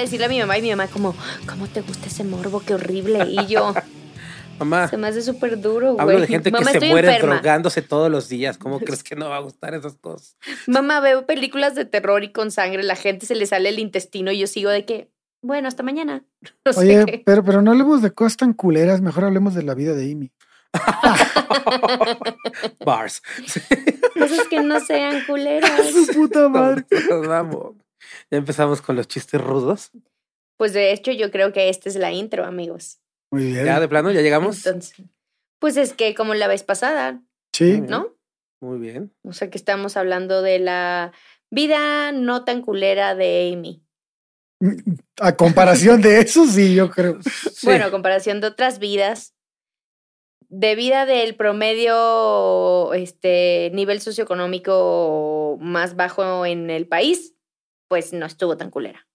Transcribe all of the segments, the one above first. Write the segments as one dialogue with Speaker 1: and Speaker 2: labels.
Speaker 1: Decirle a mi mamá y mi mamá como, ¿cómo te gusta ese morbo? Qué horrible. Y yo,
Speaker 2: Mamá,
Speaker 1: se me hace súper duro, güey.
Speaker 2: hablo de gente
Speaker 1: mamá,
Speaker 2: que se muere
Speaker 1: enferma.
Speaker 2: drogándose todos los días. ¿Cómo crees que no va a gustar esas cosas?
Speaker 1: Mamá, veo películas de terror y con sangre, la gente se le sale el intestino y yo sigo de que, bueno, hasta mañana. No sé
Speaker 3: Oye, pero, pero no hablemos de cosas tan culeras, mejor hablemos de la vida de Amy.
Speaker 2: Bars.
Speaker 1: Cosas que no sean culeras.
Speaker 3: Su puta madre.
Speaker 2: Vamos. Ya empezamos con los chistes rudos.
Speaker 1: Pues de hecho, yo creo que esta es la intro, amigos.
Speaker 3: Muy bien.
Speaker 2: Ya de plano, ya llegamos.
Speaker 1: Entonces, pues es que como la vez pasada,
Speaker 3: Sí,
Speaker 1: ¿no?
Speaker 2: Muy bien.
Speaker 1: O sea, que estamos hablando de la vida no tan culera de Amy.
Speaker 3: a comparación de eso, sí, yo creo.
Speaker 2: Sí.
Speaker 1: Bueno, a comparación de otras vidas, de vida del promedio, este, nivel socioeconómico más bajo en el país, pues no estuvo tan culera.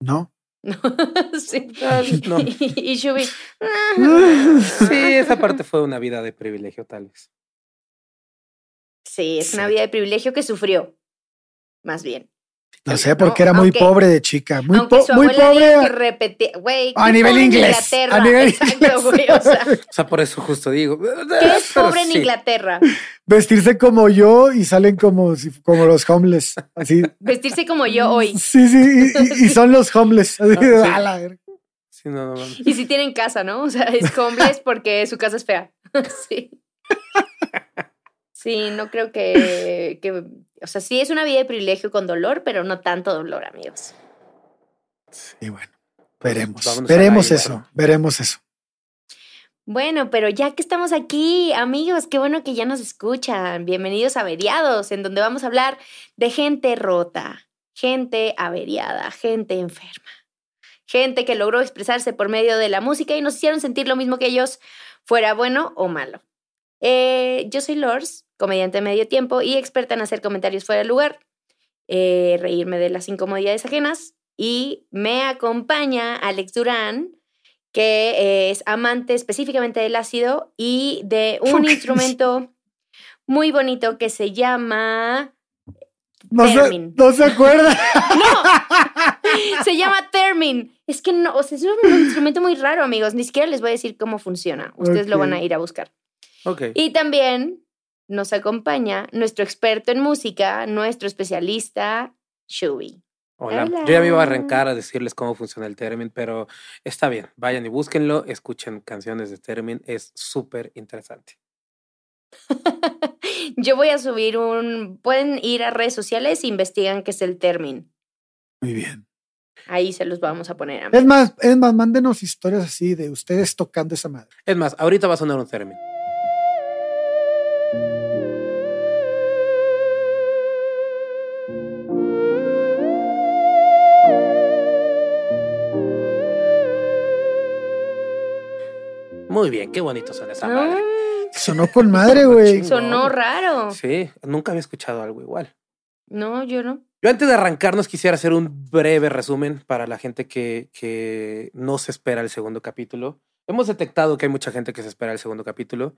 Speaker 3: No.
Speaker 1: No, sí.
Speaker 2: Ah, no.
Speaker 1: Y Shubi,
Speaker 2: Sí, esa parte fue una vida de privilegio, tal vez.
Speaker 1: sí, es una vida de privilegio que sufrió, más bien.
Speaker 3: No sé, porque era muy
Speaker 1: Aunque-
Speaker 3: pobre de chica. Muy, po-
Speaker 1: su
Speaker 3: muy
Speaker 1: diga que
Speaker 3: pobre.
Speaker 1: repetía, güey,
Speaker 3: A
Speaker 1: ¿qué
Speaker 3: nivel
Speaker 1: pobre en
Speaker 3: inglés,
Speaker 1: Inglaterra?
Speaker 3: a nivel
Speaker 1: Exacto,
Speaker 3: inglés.
Speaker 1: güey, o sea,
Speaker 2: O sea, por eso justo digo.
Speaker 1: ¿qué es pobre en
Speaker 2: sí.
Speaker 1: Inglaterra?
Speaker 3: Vestirse como yo y salen como, como los homeless. Así.
Speaker 1: Vestirse como yo hoy.
Speaker 3: Sí, sí, y, y- y son los homeless. Así,
Speaker 2: Ah, sí.
Speaker 3: a la verga.
Speaker 2: Sí, no, no, mames.
Speaker 1: Y si tienen casa, ¿no? O sea, es homeless porque su casa es fea. sí. Sí, no creo que, que. O sea, sí es una vida de privilegio con dolor, pero no tanto dolor, amigos.
Speaker 3: Y bueno, veremos.
Speaker 2: vámonos la
Speaker 3: Veremos
Speaker 2: I,
Speaker 3: eso,
Speaker 2: bueno.
Speaker 3: veremos eso.
Speaker 1: Bueno, pero ya que estamos aquí, amigos, qué bueno que ya nos escuchan. Bienvenidos a Averiados, en donde vamos a hablar de gente rota, gente averiada, gente enferma, gente que logró expresarse por medio de la música y nos hicieron sentir lo mismo que ellos, fuera bueno o malo. Eh, yo soy Lors, comediante de medio tiempo y experta en hacer comentarios fuera de lugar, eh, reírme de las incomodidades ajenas y me acompaña Alex Durán, que es amante específicamente del ácido y de un instrumento muy bonito que se llama...
Speaker 3: No se,
Speaker 1: Termin.
Speaker 3: no se acuerda.
Speaker 1: ¡No! Se llama Termin. Es que no, o sea, es un instrumento muy raro, amigos. Ni siquiera les voy a decir cómo funciona. Ustedes lo van a ir a buscar.
Speaker 2: Ok.
Speaker 1: Y también nos acompaña nuestro experto en música, nuestro especialista, Shubi.
Speaker 2: Hola.
Speaker 1: Hola.
Speaker 2: Yo ya me iba a arrancar a decirles cómo funciona el Termin, pero está bien. Vayan y búsquenlo, escuchen canciones de Termin, es súper interesante.
Speaker 1: Yo voy a subir un... Pueden ir a redes sociales e investigan qué es el Termin.
Speaker 3: Muy bien.
Speaker 1: Ahí se los vamos a poner.
Speaker 3: Es
Speaker 1: amigos.
Speaker 3: más, es más, mándenos historias así de ustedes tocando esa madre.
Speaker 2: Es más, ahorita va a sonar un Termin. Muy bien, qué bonito suena esa madre.
Speaker 1: Mm,
Speaker 3: Sonó con madre, güey.
Speaker 1: Sonó raro.
Speaker 2: Sí, nunca había escuchado algo igual.
Speaker 1: No, yo no.
Speaker 2: Yo antes de arrancarnos quisiera hacer un breve resumen para la gente que, que no se espera el segundo capítulo. Hemos detectado que hay mucha gente que se espera el segundo capítulo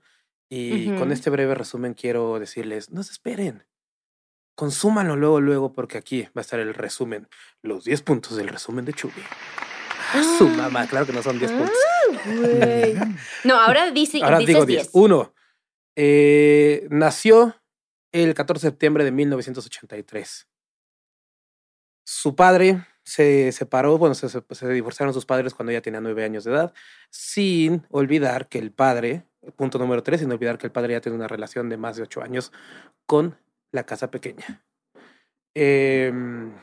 Speaker 2: y
Speaker 1: Ujú.
Speaker 2: con este breve resumen quiero decirles, no se esperen. Consúmanlo luego, luego, porque aquí va a estar el resumen. Los 10 puntos del resumen de Chubi. Ah, su mamá, claro que no son 10 puntos.
Speaker 1: Güey. No, ahora dice,
Speaker 2: Ahora
Speaker 1: dices
Speaker 2: digo
Speaker 1: 10.
Speaker 2: 10. Uno, eh, nació el 14 de septiembre de 1983. Su padre se separó, bueno, se, divorciaron sus padres cuando ella tenía nueve años de edad, sin olvidar que el padre punto número tres, sin olvidar que el padre ya tiene una relación de más de ocho años con la casa pequeña. Em,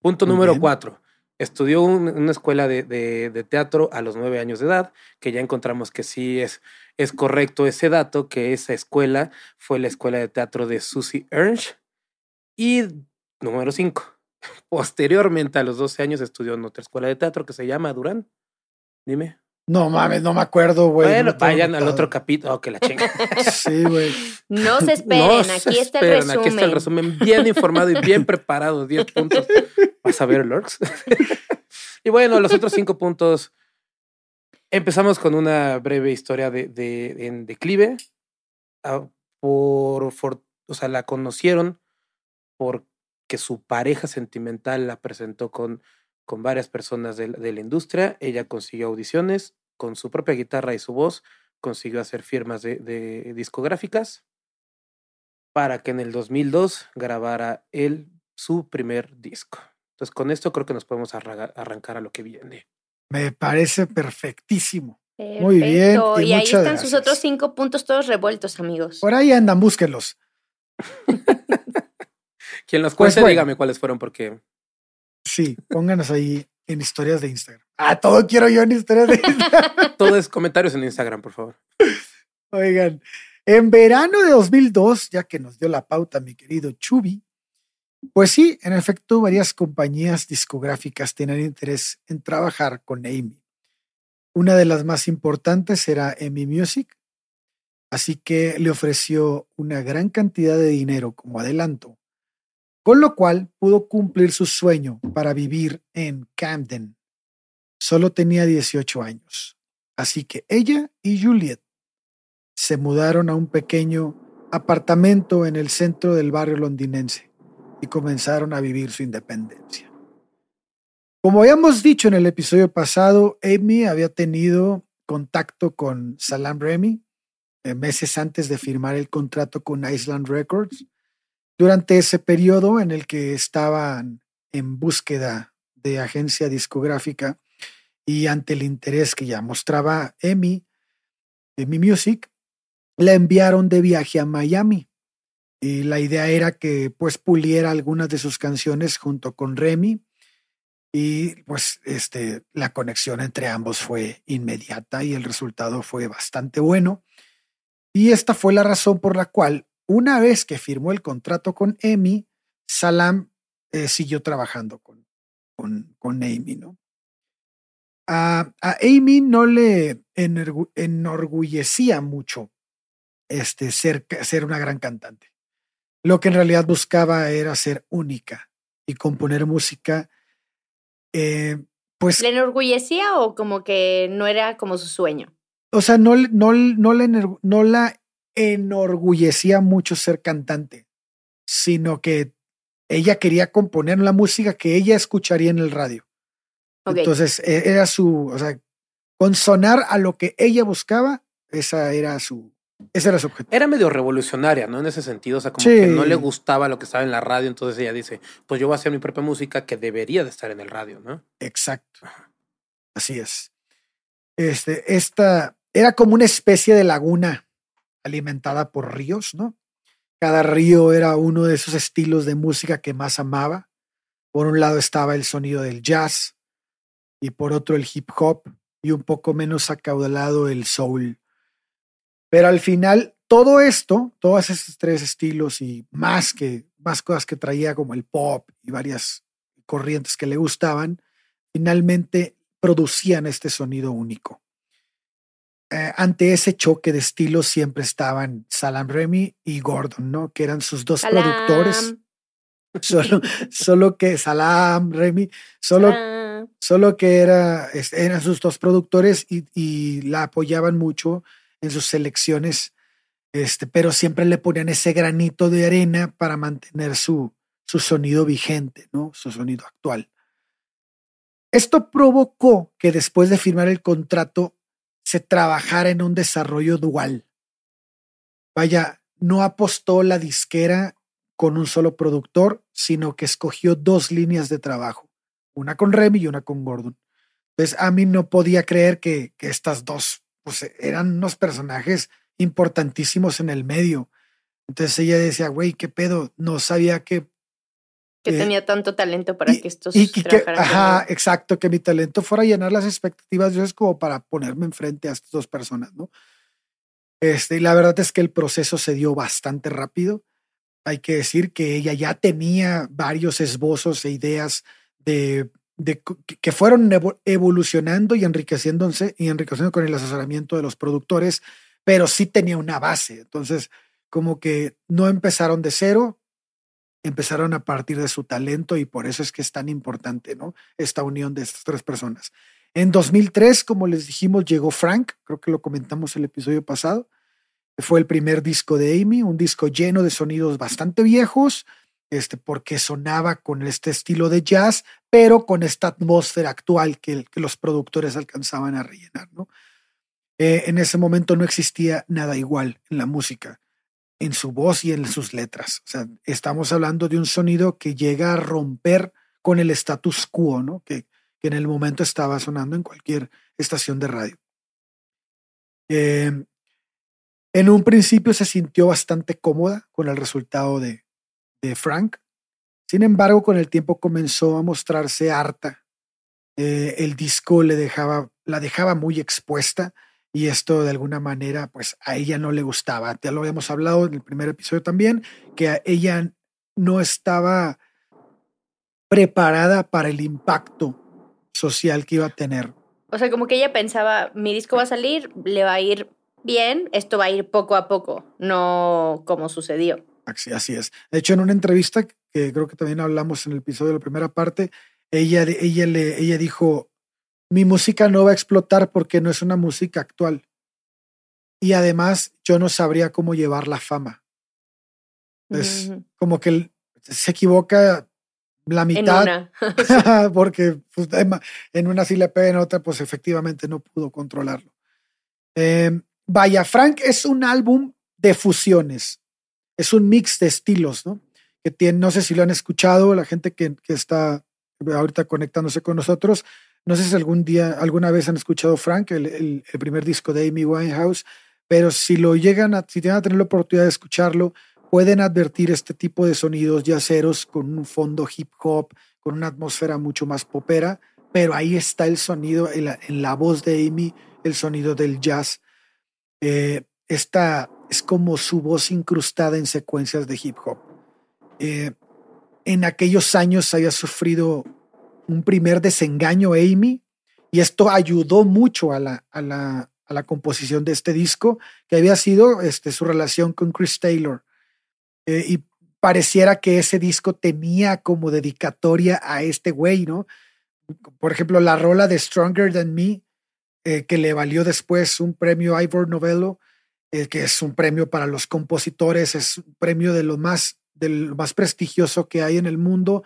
Speaker 2: punto
Speaker 3: Muy
Speaker 2: número
Speaker 3: bien.
Speaker 2: cuatro. Estudió una escuela de, de- de teatro a los nueve años de edad, que ya encontramos que sí es, es correcto ese dato, que esa escuela fue la escuela de teatro de Susie Ernst. Y número cinco. Posteriormente, a los 12 años, estudió en otra escuela de teatro que se llama Durán. Dime.
Speaker 3: No mames, no me acuerdo, güey.
Speaker 2: bueno,
Speaker 3: no
Speaker 2: vayan al otro capítulo. Oh, que la chinga.
Speaker 3: Sí, güey.
Speaker 1: No se esperen,
Speaker 2: No se
Speaker 1: aquí está el resumen.
Speaker 2: Aquí está el resumen bien informado y bien preparado. 10 puntos. Vas a ver, Lorx. y bueno, los otros cinco puntos. Empezamos con una breve historia de, de- en declive. Ah, Por, for- o sea, la conocieron porque su pareja sentimental la presentó con, con varias personas de, la- de la industria. Ella consiguió audiciones con su propia guitarra y su voz. Consiguió hacer firmas de, de discográficas para que en el 2002 grabara él su primer disco. Entonces, con esto creo que nos podemos arrancar a lo que viene.
Speaker 3: Me parece perfectísimo. Muy bien, y
Speaker 1: Y, ahí están sus otros cinco puntos todos revueltos, amigos.
Speaker 3: Por ahí andan, búsquenlos.
Speaker 2: Quien los
Speaker 3: Pues
Speaker 2: cuente,
Speaker 3: bueno.
Speaker 2: dígame cuáles fueron, porque
Speaker 3: Sí, pónganos ahí en historias de Instagram. Ah, todo quiero yo en historias de Instagram.
Speaker 2: todo es comentarios en Instagram, por favor.
Speaker 3: Oigan, en verano de 2002, ya que nos dio la pauta mi querido Chubi, pues sí, en efecto, varias compañías discográficas tenían interés en trabajar con Amy. Una de las más importantes era Amy Music, así que le ofreció una gran cantidad de dinero como adelanto, con lo cual pudo cumplir su sueño para vivir en Camden. Solo tenía 18 años, así que ella y Juliet se mudaron a un pequeño apartamento en el centro del barrio londinense y comenzaron a vivir su independencia. Como habíamos dicho en el episodio pasado, Amy había tenido contacto con Salam Remy eh, meses antes de firmar el contrato con Island Records. Durante ese periodo en el que estaban en búsqueda de agencia discográfica y ante el interés que ya mostraba Amy, Amy Music, la enviaron de viaje a Miami. Y la idea era que pues puliera algunas de sus canciones junto con Remy. Y pues este, la conexión entre ambos fue inmediata y el resultado fue bastante bueno. Y esta fue la razón por la cual, una vez que firmó el contrato con Amy, Salam eh, siguió trabajando con, con, con Amy, ¿no? A, a Amy no le enorgu- enorgullecía mucho este, ser, ser una gran cantante. Lo que en realidad buscaba era ser única y componer música, eh, pues,
Speaker 1: ¿Le enorgullecía o como que no era como su sueño?
Speaker 3: o sea, no, no, no, le no la enorgullecía mucho ser cantante, sino que ella quería componer la música que ella escucharía en el radio. Entonces, e- era su, o sea, con sonar a lo que ella buscaba, esa era su, ese era su objetivo.
Speaker 2: Era medio revolucionaria, ¿no? En ese sentido, o sea, como
Speaker 3: Sí.
Speaker 2: que no le gustaba lo que estaba en la radio, entonces ella dice, pues yo voy a hacer mi propia música que debería de estar en el radio, ¿no?
Speaker 3: Exacto. Así es. Este, esta era como una especie de laguna alimentada por ríos, ¿no? Cada río era uno de esos estilos de música que más amaba. Por un lado estaba el sonido del jazz y por otro el hip hop y un poco menos acaudalado el soul. Pero al final todo esto, todos esos tres estilos y más que más cosas que traía como el pop y varias corrientes que le gustaban, finalmente producían este sonido único. Eh, ante ese choque de estilos siempre estaban Salam Remy y Gordon, ¿no? Que eran sus dos productores. Solo, solo que Salam Remy, solo,
Speaker 1: salam.
Speaker 3: solo que era, eran sus dos productores y, y la apoyaban mucho en sus selecciones, este, pero siempre le ponían ese granito de arena para mantener su, su sonido vigente, ¿no? Su sonido actual. Esto provocó que después de firmar el contrato se trabajara en un desarrollo dual. Vaya, no apostó la disquera con un solo productor, sino que escogió dos líneas de trabajo, una con Remy y una con Gordon. Entonces, a mí no podía creer que, que estas dos pues, eran unos personajes importantísimos en el medio. Entonces ella decía, güey, qué pedo, no sabía que...
Speaker 1: Que
Speaker 3: eh,
Speaker 1: tenía tanto talento para
Speaker 3: y-
Speaker 1: que estos
Speaker 3: y, y que,
Speaker 1: trabajaran
Speaker 3: ajá, exacto, que mi talento fuera a llenar las expectativas de ellos como para ponerme enfrente a estas dos personas, ¿no? Este, y la verdad es que el proceso se dio bastante rápido. Hay que decir que ella ya tenía varios esbozos e ideas de, que- fueron evo- evolucionando y enriqueciéndose y enriqueciendo con el asesoramiento de los productores, pero sí tenía una base. Entonces, como que no empezaron de cero, empezaron a partir de su talento y por eso es que es tan importante, ¿no? Esta unión de estas tres personas. En 2003, como les dijimos, llegó Frank, creo que lo comentamos el episodio pasado. Fue el primer disco de Amy, un disco lleno de sonidos bastante viejos, este, porque sonaba con este estilo de jazz, pero con esta atmósfera actual que, los productores alcanzaban a rellenar. Eh, en ese momento no existía nada igual en la música en su voz y en sus letras. O sea, estamos hablando de un sonido que llega a romper con el status quo, ¿no? Que, que en el momento estaba sonando en cualquier estación de radio. Eh, en un principio se sintió bastante cómoda con el resultado de, de Frank. Sin embargo, con el tiempo comenzó a mostrarse harta. Eh, el disco le dejaba, la dejaba muy expuesta y esto de alguna manera pues a ella no le gustaba. Ya lo habíamos hablado en el primer episodio también, que a ella no estaba preparada para el impacto social que iba a tener.
Speaker 1: O sea, como que ella pensaba, mi disco va a salir, le va a ir bien, esto va a ir poco a poco, no como sucedió.
Speaker 3: Así, así es. De hecho, en una entrevista que creo que también hablamos en el episodio de la primera parte, ella, ella, le, ella dijo, mi música no va a explotar porque no es una música actual. Y además, yo no sabría cómo llevar la fama. Es como que se equivoca la
Speaker 1: En
Speaker 3: mitad,
Speaker 1: una.
Speaker 3: porque pues, en- en una sí le pega, en otra pues efectivamente no pudo controlarlo. Eh, vaya, Frank es un álbum de fusiones, es un mix de estilos, ¿no? Que tiene, no sé si lo han escuchado, la gente que, que está ahorita conectándose con nosotros, no sé si algún día, alguna vez han escuchado Frank, el, el- primer disco de Amy Winehouse, pero si lo llegan a, si llegan a tener la oportunidad de escucharlo, pueden advertir este tipo de sonidos yaceros con un fondo hip hop, con una atmósfera mucho más popera, pero ahí está el sonido en la, en la voz de Amy, el sonido del jazz. Eh, esta es como su voz incrustada en secuencias de hip hop. Eh, en aquellos años había sufrido un primer desengaño Amy y esto ayudó mucho a la, a la, a la composición de este disco, que había sido este, su relación con Chris Taylor. Eh, y pareciera que ese disco tenía como dedicatoria a este güey, ¿no? Por ejemplo, la rola de Stronger Than Me, eh, que le valió después un premio Ivor Novello, eh, que es un premio para los compositores, es un premio de lo más, de lo más prestigioso que hay en el mundo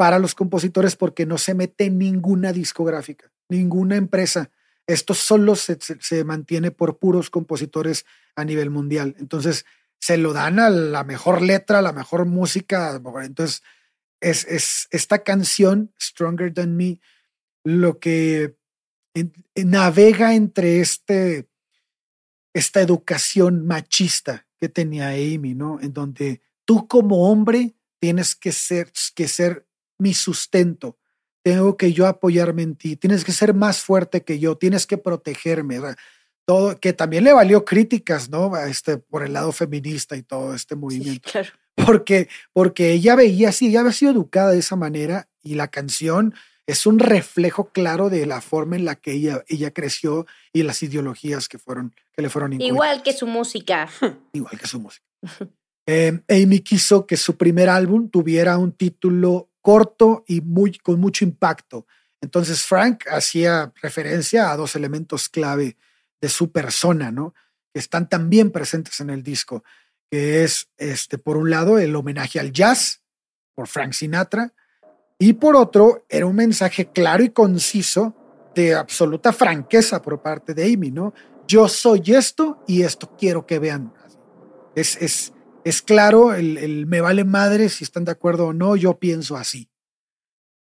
Speaker 3: para los compositores porque no se mete ninguna discográfica, ninguna empresa. Esto solo se, mantiene por puros compositores a nivel mundial. Entonces, se lo dan a la mejor letra, la mejor música. Entonces, es, es esta canción, Stronger Than Me, lo que navega entre este, esta educación machista que tenía Amy, ¿no? En donde tú como hombre tienes que ser, que ser mi sustento, tengo que yo apoyarme en ti, tienes que ser más fuerte que yo, tienes que protegerme. ¿verdad? Todo, que también le valió críticas, ¿no? Este, por el lado feminista y todo este movimiento.
Speaker 1: Sí, claro.
Speaker 3: Porque, porque ella veía así, ella había sido educada de esa manera y la canción es un reflejo claro de la forma en la que ella, ella creció y las ideologías que, fueron, que le fueron inculcadas.
Speaker 1: Igual que su música.
Speaker 3: Igual que su música. Eh, Amy quiso que su primer álbum tuviera un título corto y muy, con mucho impacto. Entonces Frank hacía referencia a dos elementos clave de su persona, ¿no? Que están también presentes en el disco, que es, este, por un lado, el homenaje al jazz por Frank Sinatra, y por otro, era un mensaje claro y conciso de absoluta franqueza por parte de Amy, ¿no? Yo soy esto y esto quiero que vean. Es, es, es claro, el, me vale madre si están de acuerdo o no, yo pienso así.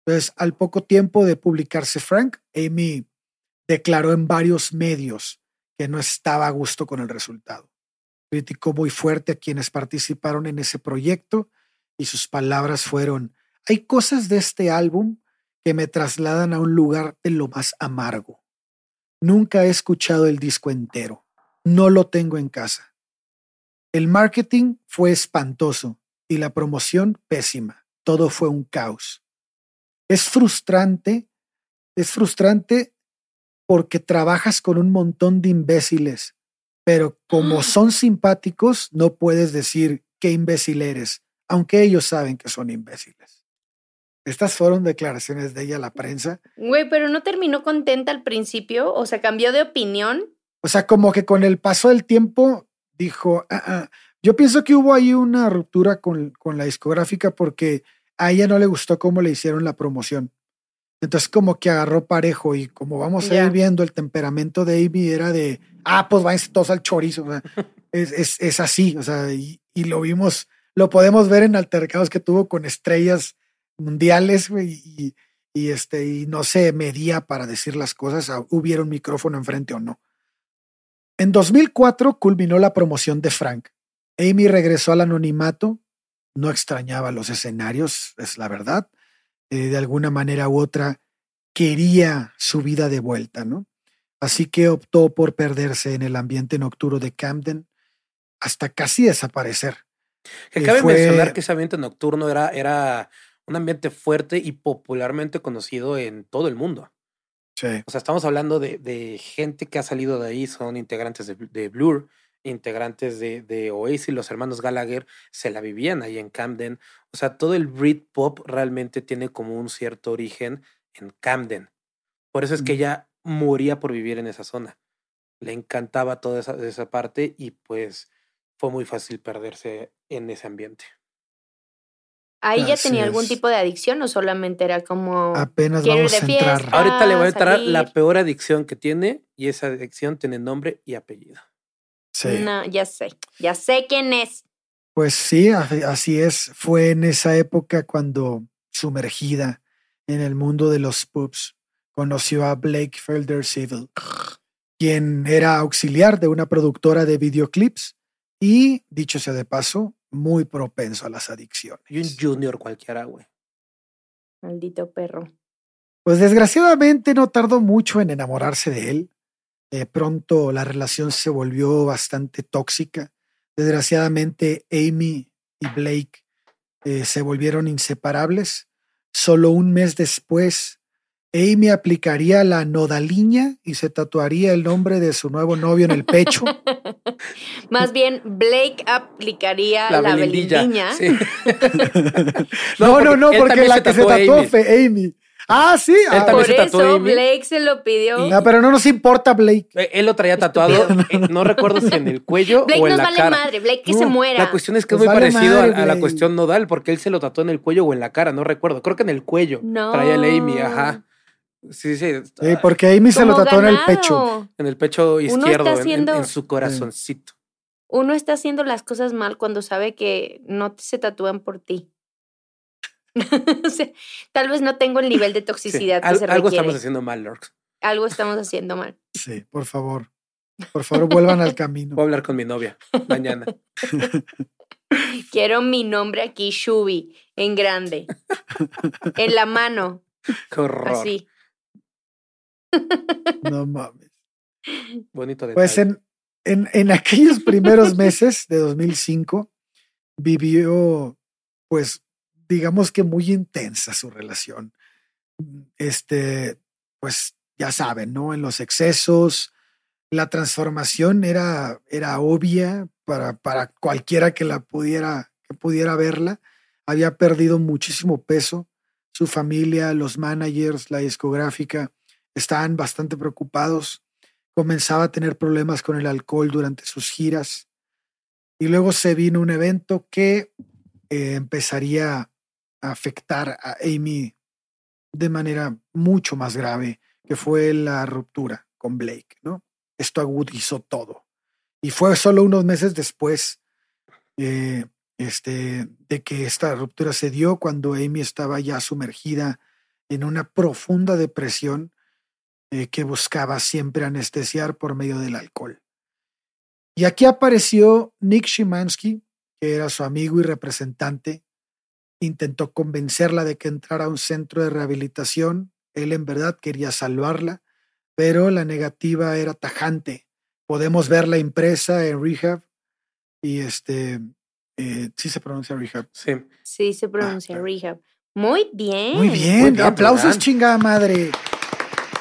Speaker 3: Entonces, al poco tiempo de publicarse Frank, Amy declaró en varios medios que no estaba a gusto con el resultado. criticó muy fuerte a quienes participaron en ese proyecto y sus palabras fueron, hay cosas de este álbum que me trasladan a un lugar de lo más amargo. Nunca he escuchado el disco entero. No lo tengo en casa. El marketing fue espantoso y la promoción pésima. Todo fue un caos. Es frustrante, es frustrante porque trabajas con un montón de imbéciles, pero como son simpáticos, no puedes decir qué imbécil eres, aunque ellos saben que son imbéciles. Estas fueron declaraciones de ella a la prensa.
Speaker 1: Güey, pero no terminó contenta al principio, o sea, cambió de opinión.
Speaker 3: O sea, como que con el paso del tiempo dijo, ah, ah". yo pienso que hubo ahí una ruptura con, con la discográfica porque a ella no le gustó cómo le hicieron la promoción. Entonces como que agarró parejo y como vamos a ir viendo el temperamento de Amy era de, ah, pues váyanse todos al chorizo. es, es, así, o sea, y, lo vimos, lo podemos ver en altercados que tuvo con estrellas mundiales y, y, este, y no se medía para decir las cosas, hubiera un micrófono enfrente o no. En 2004 culminó la promoción de Frank. Amy regresó al anonimato, no extrañaba los escenarios, es la verdad eh, de alguna manera u otra quería su vida de vuelta, ¿no? Así que optó por perderse en el ambiente nocturno de Camden hasta casi desaparecer.
Speaker 2: Que cabe mencionar que ese ambiente nocturno era, era un ambiente fuerte y popularmente conocido en todo el mundo.
Speaker 3: Sí.
Speaker 2: O sea, estamos hablando de, de gente que ha salido de ahí, son integrantes de, de Blur, integrantes de, de, Oasis, los hermanos Gallagher, se la vivían ahí en Camden. O sea, todo el Britpop realmente tiene como un cierto origen en Camden. Por eso es que ella moría por vivir en esa zona. Le encantaba toda esa, esa parte y pues fue muy fácil perderse en ese ambiente.
Speaker 1: ¿Ahí ya tenía algún tipo de adicción o solamente era como...
Speaker 3: Apenas vamos a entrar.
Speaker 2: Ahorita le voy a entrar la peor adicción que tiene y esa adicción tiene nombre y apellido.
Speaker 1: No, ya sé, ya sé quién es.
Speaker 3: Pues sí, así es. Fue en esa época cuando, sumergida en el mundo de los pubs, conoció a Blake Felder Civil, quien era auxiliar de una productora de videoclips y, dicho sea de paso, muy propenso a las adicciones.
Speaker 2: Y un junior cualquiera, güey.
Speaker 1: Maldito perro.
Speaker 3: Pues desgraciadamente no tardó mucho en enamorarse de él. De pronto la relación se volvió bastante tóxica. Desgraciadamente Amy y Blake eh, se volvieron inseparables. Solo un mes después, Amy aplicaría la nodaliña y se tatuaría el nombre de su nuevo novio en el pecho.
Speaker 1: Más bien, Blake aplicaría la, la
Speaker 3: no, no, no, porque la que se tatuó fue Amy. Ah, sí.
Speaker 1: Ah, por eso Blake se lo pidió.
Speaker 3: No, pero no nos importa Blake.
Speaker 2: Eh, él lo traía tatuado, eh, no recuerdo si en el cuello o en la vale cara.
Speaker 1: madre, Blake que se muera.
Speaker 2: La cuestión es que es muy parecido a, la cuestión nodal, porque él se lo tatuó en el cuello o en la cara, no recuerdo. Creo que en el cuello. No. Traía el Amy, ajá. Sí, sí.
Speaker 3: sí porque Amy se lo tatuó en el pecho.
Speaker 2: En el pecho izquierdo, en, su corazoncito.
Speaker 1: Uno está haciendo las cosas mal cuando sabe que no se tatúan por ti. tal vez no tengo el nivel de toxicidad que se requiere.
Speaker 2: Algo estamos haciendo mal, Lorx.
Speaker 1: Algo estamos haciendo mal.
Speaker 3: Sí, por favor. Por favor, vuelvan al camino.
Speaker 2: Voy a hablar con mi novia mañana.
Speaker 1: Quiero mi nombre aquí, Shubi, en grande. en la mano.
Speaker 2: Qué horror.
Speaker 1: Así.
Speaker 3: No mames.
Speaker 2: Bonito detalle.
Speaker 3: Pues en, en, en aquellos primeros meses de 2005 vivió pues digamos que muy intensa su relación. Este, pues ya saben, ¿no? En los excesos, la transformación era, era obvia para, para cualquiera que la pudiera, que pudiera verla. Había perdido muchísimo peso. Su familia, los managers, la discográfica estaban bastante preocupados. Comenzaba a tener problemas con el alcohol durante sus giras. Y luego se vino un evento que eh, empezaría afectar a Amy de manera mucho más grave, que fue la ruptura con Blake, ¿no? Esto agudizó todo. Y fue solo unos meses después eh, este, de que esta ruptura se dio, cuando Amy estaba ya sumergida en una profunda depresión eh, que buscaba siempre anestesiar por medio del alcohol. Y aquí apareció Nick Shimansky, que era su amigo y representante. Intentó convencerla de que entrara a un centro de rehabilitación. Él en verdad quería salvarla, pero la negativa era tajante. Podemos verla impresa en Rehab y este, eh, sí se pronuncia Rehab.
Speaker 2: Sí.
Speaker 1: Sí, se pronuncia
Speaker 3: Ah,
Speaker 1: Rehab. Muy bien.
Speaker 3: Muy bien,
Speaker 2: Muy bien,
Speaker 3: aplausos chingada madre.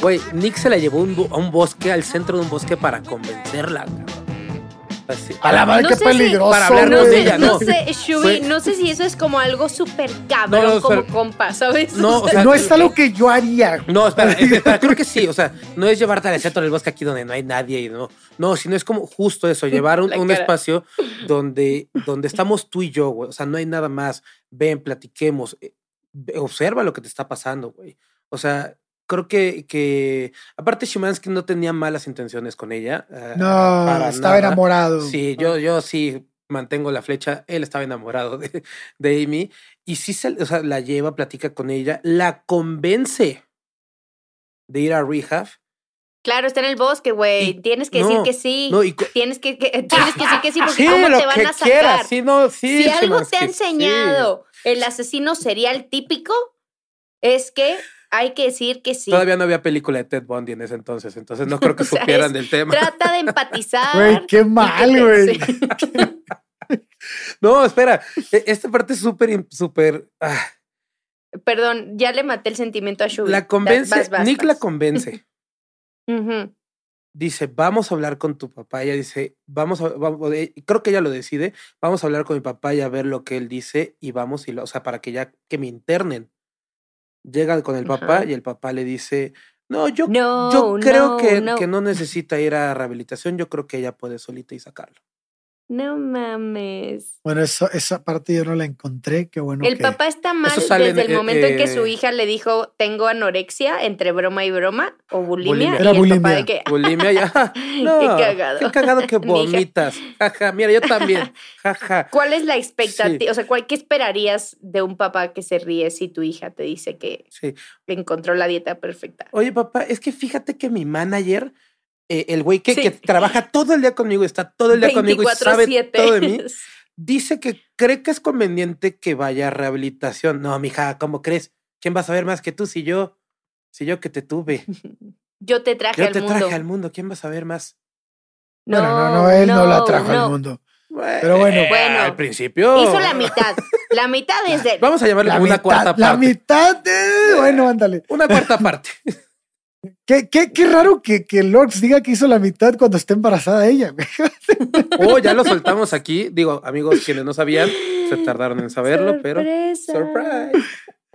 Speaker 2: Güey, Nick se la llevó un a un bosque, al centro de un bosque para convencerla. cabrón. Así,
Speaker 3: A la madre,
Speaker 1: No
Speaker 3: qué
Speaker 1: sé si-
Speaker 3: peligroso.
Speaker 2: para hablar
Speaker 1: No sé,
Speaker 2: ella,
Speaker 1: no
Speaker 2: no.
Speaker 1: sé, Shubi, no sé si eso es como algo súper cabrón
Speaker 2: No, no,
Speaker 1: como compa, ¿sabes?
Speaker 2: No, o sea,
Speaker 3: no es algo que yo haría.
Speaker 2: No, espera, es- espera, creo que sí, o sea, no es llevarte al centro del bosque aquí donde no hay nadie y no, no, sino es como justo eso, llevar un, un espacio donde, donde estamos tú y yo, güey, o sea, no hay nada más, ven, platiquemos, eh, observa lo que te está pasando, güey, o sea, creo que, que aparte Shimansky no tenía malas intenciones con ella. eh,
Speaker 3: No,
Speaker 2: para
Speaker 3: estaba
Speaker 2: nada.
Speaker 3: enamorado.
Speaker 2: Sí, yo, yo sí mantengo la flecha. Él estaba enamorado de, de Amy y sí se, o sea, la lleva, platica con ella, la convence de ir a rehab.
Speaker 1: Claro, está en el bosque, güey. Tienes que
Speaker 2: no,
Speaker 1: decir que sí.
Speaker 2: no, y co-
Speaker 1: Tienes que, que- tienes que decir que sí, porque
Speaker 2: Sí,
Speaker 1: ¿cómo
Speaker 2: lo
Speaker 1: te van
Speaker 2: que
Speaker 1: a sacar?
Speaker 2: quieras. Sí, no, sí,
Speaker 1: si algo te ha
Speaker 2: sí.
Speaker 1: enseñado el asesino serial típico, es que hay que decir que sí.
Speaker 2: Todavía no había película de Ted Bundy en ese entonces, entonces no creo que
Speaker 1: O sea,
Speaker 2: supieran
Speaker 1: es-
Speaker 2: del tema.
Speaker 1: Trata de empatizar.
Speaker 3: Güey, qué mal, güey.
Speaker 2: No, espera, e- esta parte es súper, súper. ah,
Speaker 1: Perdón, ya le maté el sentimiento a Shubi.
Speaker 2: la convence,
Speaker 1: Vas, vas,
Speaker 2: Nick la convence. Dice, vamos a hablar con tu papá. Ella dice, vamos a, vamos, creo que ella lo decide, vamos a hablar con mi papá y a ver lo que él dice y vamos, y lo, o sea, para que ya, que me internen. Llegan con el papá
Speaker 1: Ajá.
Speaker 2: y el papá le dice, no, yo,
Speaker 1: No,
Speaker 2: yo creo
Speaker 1: no,
Speaker 2: que,
Speaker 1: no.
Speaker 2: que no necesita ir a rehabilitación, yo creo que ella puede solita y sacarlo.
Speaker 1: No mames.
Speaker 3: Bueno, eso, esa parte yo no la encontré. Qué bueno
Speaker 1: el
Speaker 3: que-
Speaker 1: papá está mal desde
Speaker 2: en-
Speaker 1: el momento en que su
Speaker 2: eh,
Speaker 1: hija le dijo tengo anorexia entre broma y broma o bulimia.
Speaker 2: Bulimia.
Speaker 1: Y
Speaker 3: Era
Speaker 1: el papá
Speaker 3: bulimia.
Speaker 1: de que
Speaker 2: Bulimia ya. No,
Speaker 1: Qué cagado.
Speaker 2: Qué cagado que vomitas. Jaja, mira, yo también. Jaja.
Speaker 1: ¿Cuál es la expectativa?
Speaker 2: Sí.
Speaker 1: O sea, ¿cuál, ¿qué esperarías de un papá que se ríe si tu hija te dice que
Speaker 2: Sí.
Speaker 1: encontró la dieta perfecta?
Speaker 2: Oye, papá, es que fíjate que mi manager, eh, el güey que,
Speaker 1: Sí.
Speaker 2: que trabaja todo el día conmigo, está todo el día conmigo y sabe
Speaker 1: 24/7.
Speaker 2: todo de mí, dice que cree que es conveniente que vaya a rehabilitación. No, mija, ¿cómo crees? ¿Quién va a saber más que tú si yo, si yo que te tuve?
Speaker 1: Yo te traje
Speaker 2: Yo
Speaker 1: al
Speaker 2: te
Speaker 1: mundo.
Speaker 2: traje al mundo, ¿quién va a saber más?
Speaker 3: Bueno, no, no, él no, la trajo
Speaker 1: no.
Speaker 3: al mundo. Pero bueno.
Speaker 2: Eh,
Speaker 1: Bueno,
Speaker 2: al principio.
Speaker 1: Hizo la mitad. La mitad es de...
Speaker 2: Vamos a llamarle
Speaker 3: La
Speaker 2: una
Speaker 3: mitad,
Speaker 2: cuarta parte.
Speaker 3: la mitad de... Bueno, ándale.
Speaker 2: Una cuarta parte.
Speaker 3: Qué, qué, qué raro que, que Lorx diga que hizo la mitad cuando está embarazada ella.
Speaker 2: Oh, ya lo soltamos aquí. Digo, amigos, quienes no sabían, se tardaron en saberlo, pero.
Speaker 1: Sorpresa.
Speaker 2: Surprise.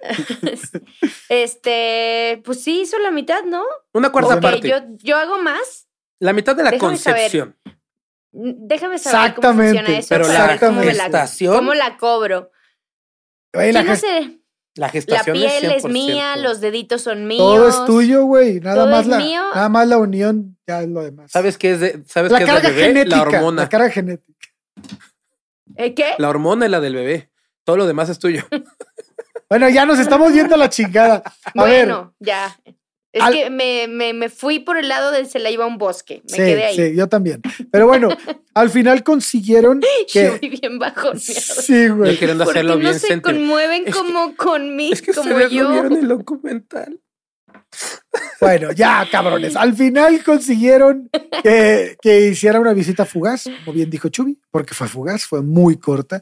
Speaker 1: Este, pues sí, hizo la mitad, ¿no?
Speaker 2: Una cuarta
Speaker 1: Ok,
Speaker 2: parte.
Speaker 1: yo, yo hago más.
Speaker 2: La mitad de la
Speaker 1: Déjame
Speaker 2: concepción.
Speaker 1: Mm, Déjame saber cómo
Speaker 3: Exactamente,
Speaker 1: funciona eso.
Speaker 2: pero la
Speaker 1: cómo la, cómo cobro.
Speaker 3: Güey, la
Speaker 1: no sé,
Speaker 2: La
Speaker 1: la
Speaker 2: gestación
Speaker 1: piel es
Speaker 2: 100%.
Speaker 1: mía, los deditos son míos.
Speaker 3: todo es tuyo, güey. Nada más
Speaker 1: es
Speaker 3: la,
Speaker 1: mío.
Speaker 3: nada más la unión, ya es lo demás.
Speaker 2: ¿Sabes qué es de, sabes
Speaker 3: la
Speaker 2: qué es del bebé?
Speaker 3: genética.
Speaker 2: La hormona.
Speaker 3: La carga genética.
Speaker 1: ¿Eh, ¿Qué?
Speaker 2: La hormona es la del bebé. Todo lo demás es tuyo.
Speaker 3: Bueno, ya nos estamos viendo la chingada. A ver,
Speaker 1: bueno, ya. Es
Speaker 3: Al-
Speaker 1: que me, me, me fui por el lado de se la iba a un bosque. Me
Speaker 3: sí,
Speaker 1: quedé ahí.
Speaker 3: sí, yo también. Pero bueno, al final consiguieron
Speaker 1: Yo
Speaker 3: que.
Speaker 1: vi bien bajoneado.
Speaker 3: Sí,
Speaker 2: Yo
Speaker 3: güey.
Speaker 2: queriendo
Speaker 1: Porque
Speaker 2: hacerlo
Speaker 1: no
Speaker 2: bien
Speaker 1: se
Speaker 2: sentimental.
Speaker 1: conmueven
Speaker 2: Es
Speaker 1: como con mí,
Speaker 2: Es que
Speaker 1: como
Speaker 2: ustedes
Speaker 1: yo.
Speaker 2: no vieron el documental.
Speaker 3: Bueno, ya, cabrones. Al final consiguieron que, que hiciera una visita fugaz, como bien dijo Chubi, porque fue fugaz, fue muy corta.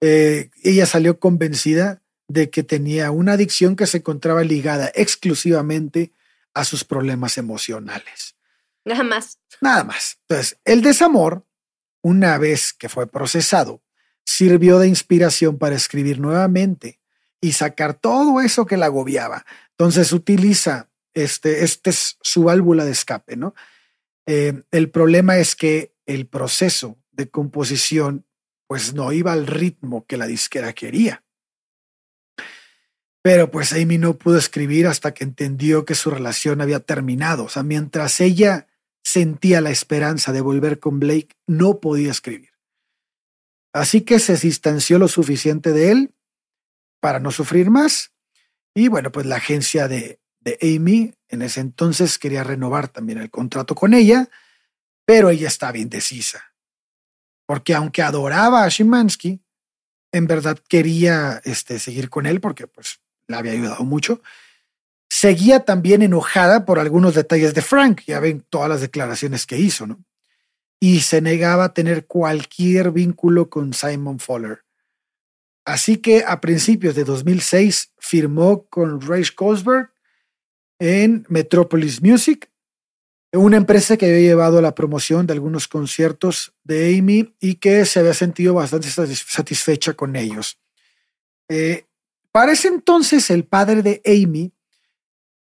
Speaker 3: Eh, ella salió convencida de que tenía una adicción que se encontraba ligada exclusivamente a sus problemas emocionales.
Speaker 1: Nada más.
Speaker 3: Nada más. Entonces, el desamor, una vez que fue procesado, sirvió de inspiración para escribir nuevamente y sacar todo eso que la agobiaba. Entonces utiliza, este, este es su válvula de escape, ¿no? Eh, el problema es que el proceso de composición pues no iba al ritmo que la disquera quería. Pero pues Amy no pudo escribir hasta que entendió que su relación había terminado. O sea, mientras ella sentía la esperanza de volver con Blake, no podía escribir. Así que se distanció lo suficiente de él para no sufrir más. Y bueno, pues la agencia de, de Amy en ese entonces quería renovar también el contrato con ella, pero ella estaba indecisa. Porque aunque adoraba a Szymanski, en verdad quería este, seguir con él porque pues la había ayudado mucho. Seguía también enojada por algunos detalles de Frank, ya ven todas las declaraciones que hizo, ¿no? Y se negaba a tener cualquier vínculo con Simon Fowler. Así que a principios de 2006 firmó con Ray Cosberg en Metropolis Music, una empresa que había llevado a la promoción de algunos conciertos de Amy y que se había sentido bastante satisfecha con ellos. Eh, para ese entonces, el padre de Amy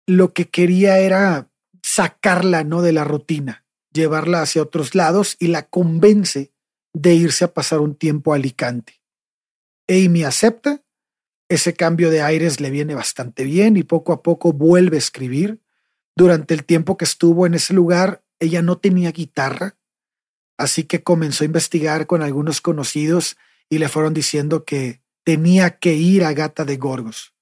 Speaker 3: lo que quería era sacarla ¿no? de la rutina, llevarla hacia otros lados y la convence de irse a pasar un tiempo a Alicante. Amy acepta, ese cambio de aires le viene bastante bien y poco a poco vuelve a escribir. Durante el tiempo que estuvo en ese lugar, ella no tenía guitarra, así que comenzó a investigar con algunos conocidos y le fueron diciendo que tenía que ir a Gata de Gorgos,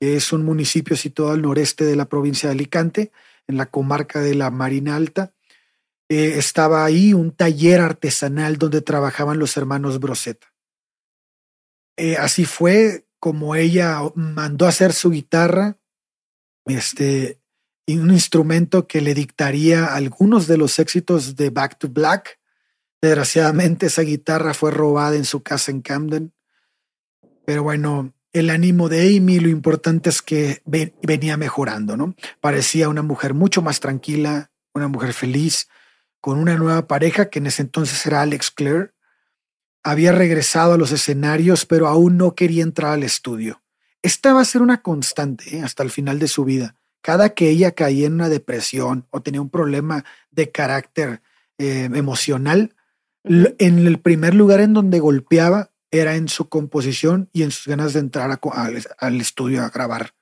Speaker 3: que es un municipio situado al noreste de la provincia de Alicante, en la comarca de la Marina Alta. Eh, estaba ahí un taller artesanal donde trabajaban los hermanos Broseta. Eh, así fue como ella mandó hacer su guitarra, este, un instrumento que le dictaría algunos de los éxitos de Back to Black. Desgraciadamente esa guitarra fue robada en su casa en Camden. Pero bueno, el ánimo de Amy, lo importante es que venía mejorando, ¿no? Parecía una mujer mucho más tranquila, una mujer feliz, con una nueva pareja que en ese entonces era Alex Clare. Había regresado a los escenarios, pero aún no quería entrar al estudio. Esta va a ser una constante ¿eh? hasta el final de su vida. Cada que ella caía en una depresión o tenía un problema de carácter eh, emocional, en el primer lugar en donde golpeaba era en su composición y en sus ganas de entrar al, estudio a grabar.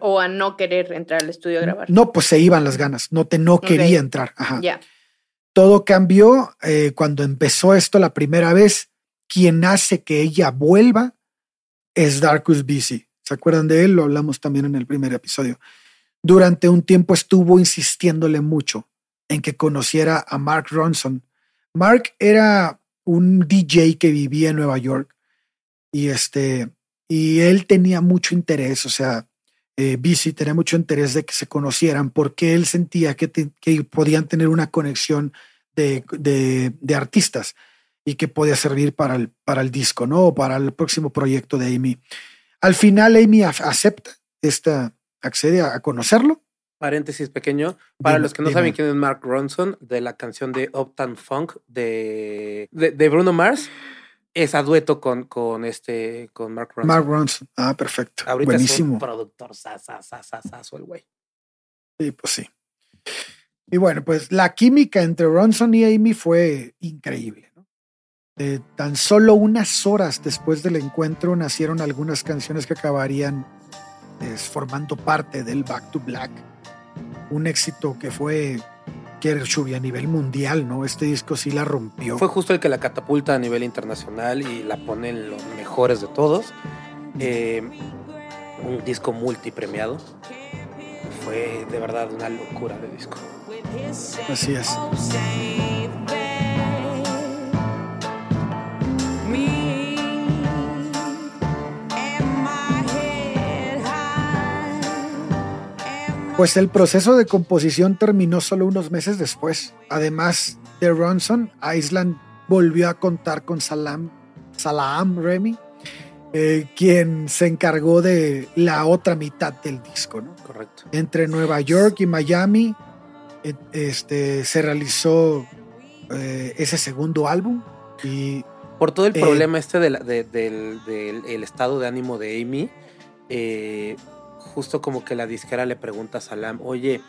Speaker 1: o a no querer entrar al estudio a grabar.
Speaker 3: No, pues se iban las ganas, no te no quería entrar. Ajá. Todo cambió eh, cuando empezó esto la primera vez. Quien hace que ella vuelva es Darkus Busy. ¿Se acuerdan de él? Lo hablamos también en el primer episodio. Durante un tiempo estuvo insistiéndole mucho en que conociera a Mark Ronson. Mark era un DJ que vivía en Nueva York y este y él tenía mucho interés, o sea, eh, tenía mucho interés de que se conocieran porque él sentía que, que podían tener una conexión de, de, artistas y que podía servir para el, para el disco, ¿no? O para el próximo proyecto de Amy. Al final, Amy acepta, esta, accede a conocerlo
Speaker 2: paréntesis pequeño, para los que no saben quién es Mark Ronson, de la canción de Uptown Funk de, de, Bruno Mars, es a dueto con, con, este, con Mark Ronson.
Speaker 3: Mark Ronson, ah, perfecto.
Speaker 2: Ahorita
Speaker 3: Buenísimo.
Speaker 2: es un productor sasasasasaso el güey.
Speaker 3: Sí, pues sí. Y bueno, pues la química entre Ronson y Amy fue increíble. ¿no? tan solo unas horas después del encuentro nacieron algunas canciones que acabarían pues, formando parte del Back to Black un éxito que fue Shubi a nivel mundial, ¿no? Este disco sí la rompió.
Speaker 2: Fue justo el que la catapulta a nivel internacional y la pone en los mejores de todos. Eh, un disco multipremiado. Fue de verdad una locura de disco.
Speaker 3: Así es. Pues el proceso de composición terminó solo unos meses después. Además de Ronson, Island volvió a contar con Salam, Salam Remy, eh, quien se encargó de la otra mitad del disco. ¿no?
Speaker 2: Correcto.
Speaker 3: Entre Nueva York y Miami eh, este, se realizó eh, ese segundo álbum y
Speaker 2: por todo el problema este del, estado de ánimo de Amy, justo como que la disquera le pregunta a Salam, oye,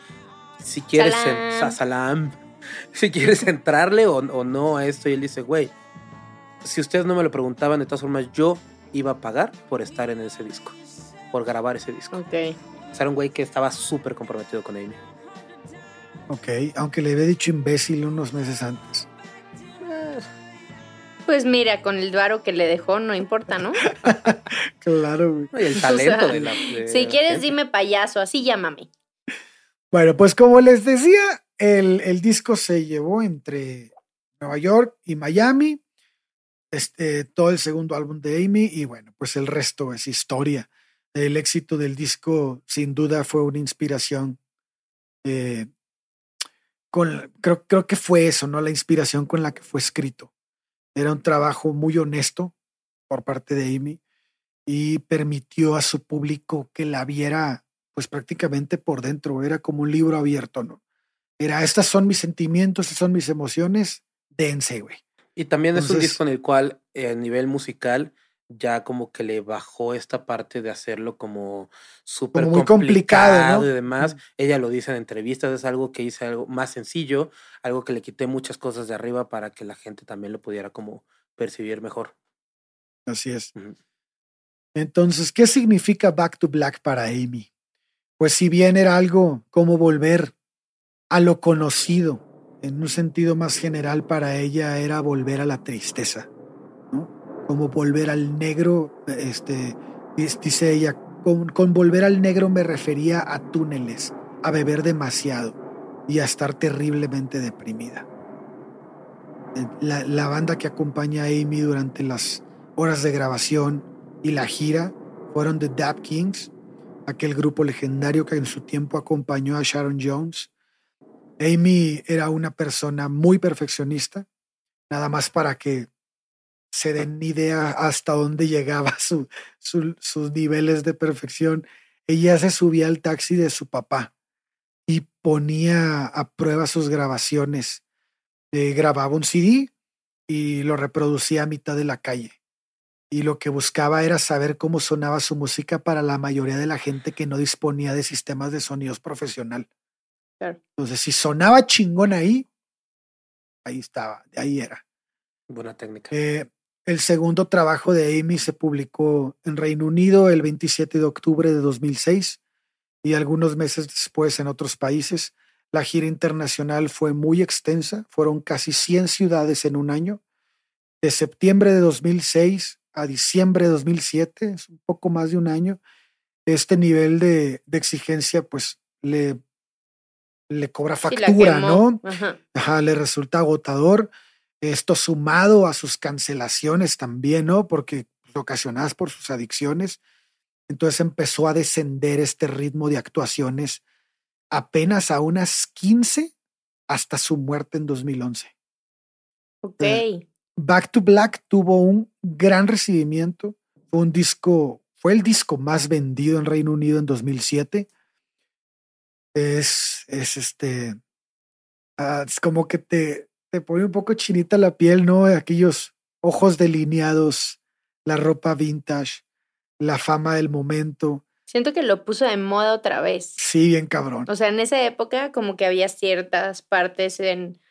Speaker 2: si quieres, Salam, si quieres entrarle o, o no a esto. Y él dice, güey, si ustedes no me lo preguntaban, de todas formas, yo iba a pagar por estar en ese disco, por grabar ese disco.
Speaker 1: Ok.
Speaker 2: O sea, era un güey que estaba súper comprometido con Amy.
Speaker 3: Ok, aunque le había dicho imbécil unos meses antes.
Speaker 1: Pues mira, con el varo que le dejó, no importa, ¿no?
Speaker 3: Claro, güey.
Speaker 2: Y el
Speaker 1: O
Speaker 2: talento
Speaker 1: sea,
Speaker 2: de la. de
Speaker 1: Si
Speaker 2: la
Speaker 1: quieres,
Speaker 2: gente.
Speaker 1: dime payaso, así llámame.
Speaker 3: Bueno, pues como les decía, el, el disco se llevó entre Nueva York y Miami. Este, todo el segundo álbum de Amy y bueno, pues el resto es historia. El éxito del disco sin duda fue una inspiración. eh, con, creo, creo que fue eso, ¿no? La inspiración con la que fue escrito. Era un trabajo muy honesto por parte de Amy y permitió a su público que la viera pues prácticamente por dentro, era como un libro abierto, ¿no? Era, estas son mis sentimientos, estas son mis emociones, dense, güey.
Speaker 2: Y también es un disco en el cual, eh, a nivel musical, ya como que le bajó esta parte de hacerlo como súper
Speaker 3: complicado,
Speaker 2: complicado
Speaker 3: ¿no?
Speaker 2: y demás. Ella lo dice en entrevistas, es algo que hice algo más sencillo, algo que le quité muchas cosas de arriba para que la gente también lo pudiera como percibir mejor.
Speaker 3: Así es. Entonces, ¿qué significa Back to Black para Amy? Pues si bien era algo como volver a lo conocido, en un sentido más general para ella era volver a la tristeza. Como volver al negro, este, dice ella, con, con volver al negro me refería a túneles, a beber demasiado y a estar terriblemente deprimida. La, la banda que acompaña a Amy durante las horas de grabación y la gira fueron The Dap Kings, aquel grupo legendario que en su tiempo acompañó a Sharon Jones. Amy era una persona muy perfeccionista, nada más para que se den idea hasta dónde llegaba su- su- sus niveles de perfección. Ella se subía al taxi de su papá y ponía a prueba sus grabaciones. Eh, grababa un CD y lo reproducía a mitad de la calle y lo que buscaba era saber cómo sonaba su música para la mayoría de la gente que no disponía de sistemas de sonidos profesional.
Speaker 1: Claro.
Speaker 3: Entonces, si sonaba chingón ahí, ahí estaba, de ahí era.
Speaker 2: Buena técnica.
Speaker 3: Eh, el segundo trabajo de Amy se publicó en Reino Unido el 27 de octubre de 2006 y algunos meses después en otros países. La gira internacional fue muy extensa, fueron casi 100 ciudades en un año. De septiembre de 2006 a diciembre de 2007, es un poco más de un año. Este nivel de, de exigencia pues le, le cobra
Speaker 1: Sí,
Speaker 3: factura,
Speaker 1: quemó.
Speaker 3: ¿no?
Speaker 1: Ajá.
Speaker 3: Ajá, le resulta agotador. Esto sumado a sus cancelaciones también, ¿no? Porque pues, ocasionadas por sus adicciones. Entonces empezó a descender este ritmo de actuaciones apenas a unas 15 hasta su muerte en 2011.
Speaker 1: Ok.
Speaker 3: Eh, Back to Black tuvo un gran recibimiento. Fue un disco, fue el disco más vendido en Reino Unido en 2007. Es, es este, ah, es como que te, te pone un poco chinita la piel, ¿no? Aquellos ojos delineados, la ropa vintage, la fama del momento.
Speaker 1: Siento que lo puso de moda otra vez.
Speaker 3: Sí, bien cabrón.
Speaker 1: O sea, en esa época como que había ciertas partes en,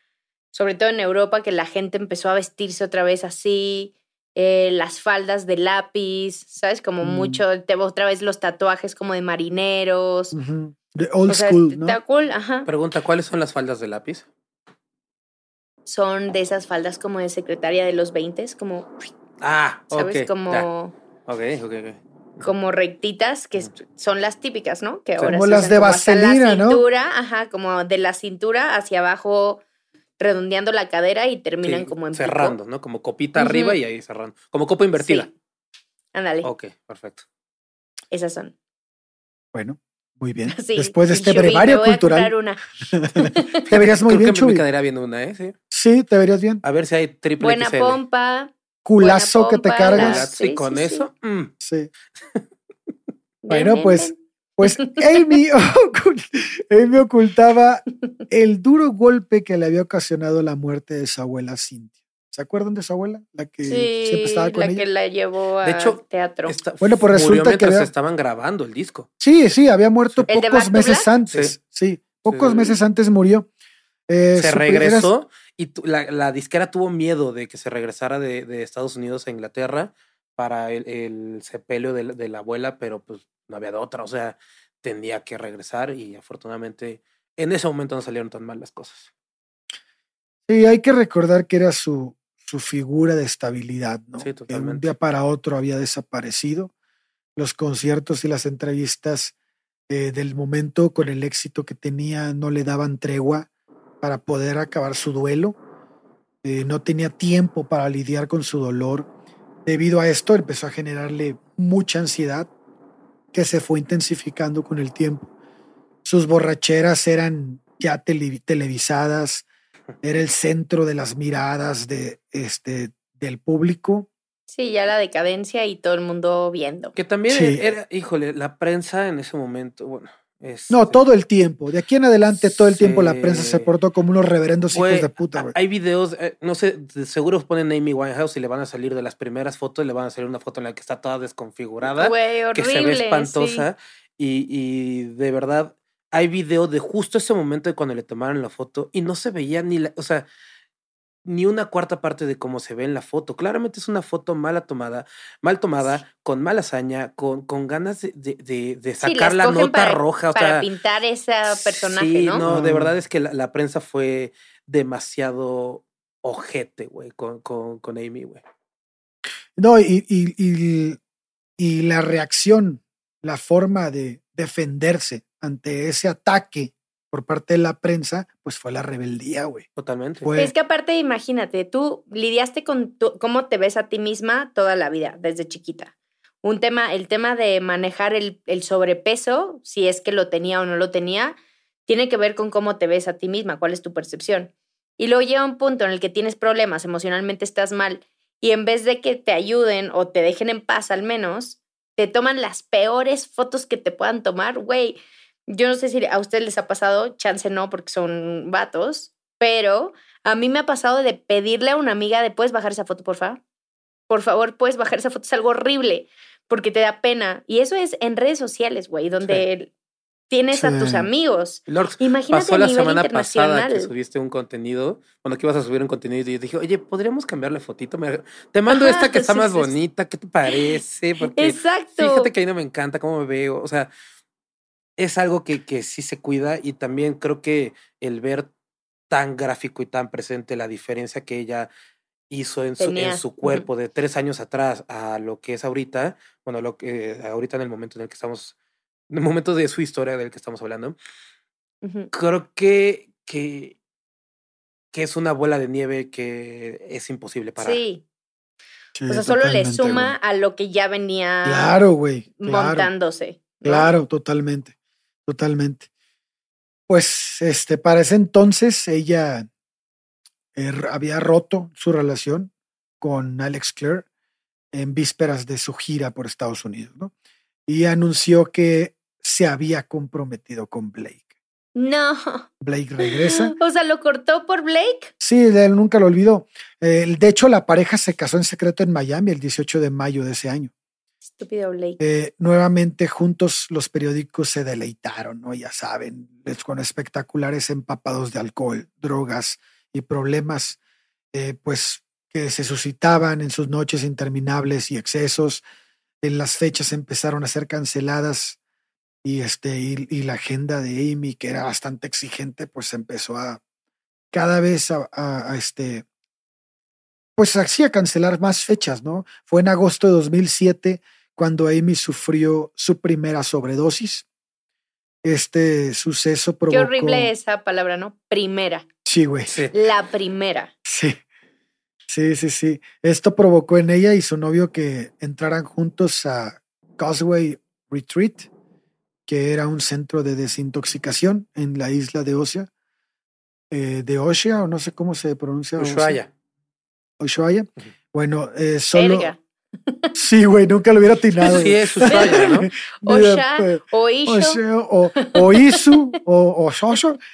Speaker 1: sobre todo en Europa, que la gente empezó a vestirse otra vez así, eh, las faldas de lápiz, ¿sabes? Como
Speaker 3: Mm.
Speaker 1: mucho, te- otra vez los tatuajes como de marineros.
Speaker 3: Old
Speaker 1: o sea,
Speaker 3: school, ¿no?
Speaker 1: está cool, ajá.
Speaker 2: Pregunta, ¿cuáles son las faldas de lápiz?
Speaker 1: Son de esas faldas como de secretaria de los 20, como,
Speaker 2: Ah,
Speaker 1: ¿sabes?
Speaker 2: ok.
Speaker 1: como,
Speaker 2: ya. Ok, ok, ok.
Speaker 1: como rectitas, que son las típicas, ¿no? Que
Speaker 3: Como
Speaker 1: ahora se
Speaker 3: las
Speaker 1: usan
Speaker 3: de
Speaker 1: como hasta
Speaker 3: vaselina, ¿no?
Speaker 1: la cintura, ajá, como de la cintura hacia abajo, redondeando la cadera y terminan
Speaker 2: Sí,
Speaker 1: como en pico.
Speaker 2: cerrando, ¿no? Como copita arriba y ahí cerrando. Como copa invertida.
Speaker 1: Sí. Ándale,
Speaker 2: Ok, perfecto.
Speaker 1: esas son.
Speaker 3: Bueno, muy bien.
Speaker 1: Sí,
Speaker 3: Después de este brevario
Speaker 1: voy
Speaker 3: cultural,
Speaker 1: una.
Speaker 3: te verías muy
Speaker 2: Creo
Speaker 3: bien,
Speaker 2: que
Speaker 3: Chuy.
Speaker 2: me quedaría viendo una, ¿eh? Sí.
Speaker 3: Sí, te verías bien.
Speaker 2: A ver si hay triple
Speaker 1: Buena
Speaker 2: XL.
Speaker 1: pompa.
Speaker 3: Culazo que te cargas.
Speaker 1: la-
Speaker 2: Sí, con
Speaker 1: sí,
Speaker 2: eso. mm.
Speaker 3: Sí. Bueno, pues, pues Amy, Amy ocultaba el duro golpe que le había ocasionado la muerte de su abuela Cintia. ¿Se acuerdan de su abuela? La que siempre
Speaker 1: Sí,
Speaker 3: estaba con
Speaker 1: la
Speaker 3: ella.
Speaker 1: que la llevó
Speaker 2: De
Speaker 1: al
Speaker 2: hecho,
Speaker 1: teatro.
Speaker 2: Esta-
Speaker 3: Bueno, pues
Speaker 2: murió
Speaker 3: resulta que
Speaker 2: mientras
Speaker 3: había-
Speaker 2: estaban grabando el disco.
Speaker 3: Sí, sí, había muerto
Speaker 1: ¿El de
Speaker 3: pocos meses
Speaker 1: Black?
Speaker 3: antes. Sí, pocos
Speaker 2: Sí.
Speaker 3: meses antes murió. Eh,
Speaker 2: se regresó y tu- la, la disquera tuvo miedo de que se regresara de, de Estados Unidos a Inglaterra para el, el sepelio de, la- de la abuela, pero pues no había de otra, o sea, tenía que regresar y afortunadamente en ese momento no salieron tan mal las cosas.
Speaker 3: Sí, hay que recordar que era su, su figura de estabilidad, ¿no?
Speaker 2: Sí,
Speaker 3: Que un día para otro había desaparecido. Los conciertos y las entrevistas eh, del momento con el éxito que tenía no le daban tregua para poder acabar su duelo. Eh, no tenía tiempo para lidiar con su dolor. Debido a esto empezó a generarle mucha ansiedad que se fue intensificando con el tiempo. Sus borracheras eran ya tele- televisadas, era el centro de las miradas de, este, del público.
Speaker 1: Sí, ya la decadencia y todo el mundo viendo.
Speaker 2: Que también
Speaker 3: Sí.
Speaker 2: era, híjole, la prensa en ese momento, bueno, es...
Speaker 3: No, todo el tiempo. De aquí en adelante, todo el tiempo la prensa se portó como unos reverendos hijos de puta, güey.
Speaker 2: Hay videos, eh, no sé, seguro ponen Amy Winehouse y le van a salir de las primeras fotos, le van a salir una foto en la que está toda desconfigurada,
Speaker 1: Güey,
Speaker 2: que
Speaker 1: horrible.
Speaker 2: se ve
Speaker 1: sí.
Speaker 2: espantosa. Y, y de verdad, hay video de justo ese momento de cuando le tomaron la foto y no se veía ni la, o sea, ni una cuarta parte de cómo se ve en la foto. Claramente es una foto mala tomada, mal tomada, con mala hazaña, con, con ganas de, de, de- de
Speaker 1: Sí, la
Speaker 2: sacar la nota
Speaker 1: para-
Speaker 2: roja. O
Speaker 1: Para
Speaker 2: sea,
Speaker 1: pintar ese personaje,
Speaker 2: sí,
Speaker 1: ¿no?
Speaker 2: de
Speaker 3: Mm.
Speaker 2: verdad es que la, la prensa fue demasiado ojete, güey, con, con, con Amy, güey.
Speaker 3: No, y, y, y, y la reacción, la forma de defenderse ante ese ataque por parte de la prensa, pues fue la rebeldía, güey.
Speaker 2: Totalmente.
Speaker 3: Fue-
Speaker 1: Es que aparte, imagínate, tú lidiaste con tu- cómo te ves a ti misma toda la vida, desde chiquita. Un tema, el tema de manejar el, el sobrepeso, si es que lo tenía o no lo tenía, tiene que ver con cómo te ves a ti misma, cuál es tu percepción. Y luego llega un punto en el que tienes problemas, emocionalmente estás mal, y en vez de que te ayuden o te dejen en paz al menos, te toman las peores fotos que te puedan tomar, güey. Yo no sé si a ustedes les ha pasado, chance no, porque son vatos, pero a mí me ha pasado de pedirle a una amiga de, ¿puedes bajar esa foto, por favor? Por favor, puedes bajar esa foto, es algo horrible, porque te da pena. Y eso es en redes sociales, güey, donde tienes a tus
Speaker 3: Sí.
Speaker 1: amigos.
Speaker 2: Lorx,
Speaker 1: Imagínate
Speaker 2: pasó
Speaker 1: a
Speaker 2: la
Speaker 1: nivel
Speaker 2: semana pasada que subiste un contenido, bueno, que ibas a subir un contenido y yo dije, oye, ¿podríamos cambiarle fotito? Te mando esta que está
Speaker 1: Sí,
Speaker 2: más
Speaker 1: sí, sí.
Speaker 2: bonita, ¿qué te parece? Porque
Speaker 1: Exacto.
Speaker 2: fíjate que ahí no me encanta cómo me veo, o sea, es algo que, que sí se cuida y también creo que el ver tan gráfico y tan presente la diferencia que ella hizo en su, en su cuerpo de tres años atrás a lo que es ahorita, bueno, lo que ahorita en el momento en el que estamos, en el momento de su historia del que estamos hablando, creo que, que, que es una bola de nieve que es imposible parar.
Speaker 1: Sí,
Speaker 3: Sí,
Speaker 1: o sea, solo le suma
Speaker 3: güey.
Speaker 1: a lo que ya venía
Speaker 3: Claro, güey. Claro,
Speaker 1: montándose. ¿no?
Speaker 3: claro, totalmente. Totalmente. Pues, este, para ese entonces ella eh, había roto su relación con Alex Clare en vísperas de su gira por Estados Unidos, ¿no? Y anunció que se había comprometido con Blake.
Speaker 1: No.
Speaker 3: Blake regresa.
Speaker 1: O sea, lo cortó por Blake.
Speaker 3: Sí, él nunca lo olvidó. Eh, de hecho, la pareja se casó en secreto en Miami el 18 de mayo de ese año. Eh, nuevamente juntos los periódicos se deleitaron, ¿no? Ya saben, con espectaculares empapados de alcohol, drogas y problemas, eh, pues que se suscitaban en sus noches interminables y excesos. En las fechas empezaron a ser canceladas y este y, la agenda de Amy, que era bastante exigente, pues empezó a cada vez a, a- a, este pues así a cancelar más fechas, ¿no? Fue en agosto de 2007 cuando Amy sufrió su primera sobredosis. Este suceso provocó...
Speaker 1: Qué horrible esa palabra, ¿no? Primera.
Speaker 3: Sí, güey.
Speaker 2: Sí.
Speaker 1: La primera.
Speaker 3: Sí. Sí, sí, sí. Esto provocó en ella y su novio que entraran juntos a Causeway Retreat, que era un centro de desintoxicación en la isla de Osea. eh, de Osea, o no sé cómo se pronuncia. Osea.
Speaker 2: Ushuaia.
Speaker 3: Ushuaia.
Speaker 2: Ujú.
Speaker 3: Bueno, eh, solo.
Speaker 1: Verga.
Speaker 3: Sí, güey, nunca lo hubiera atinado.
Speaker 2: Sí, es Ushuaia, ¿no?
Speaker 1: O
Speaker 3: Mira,
Speaker 1: ya,
Speaker 3: pues,
Speaker 1: o Isho.
Speaker 3: O, o Isu, o, o Shosho.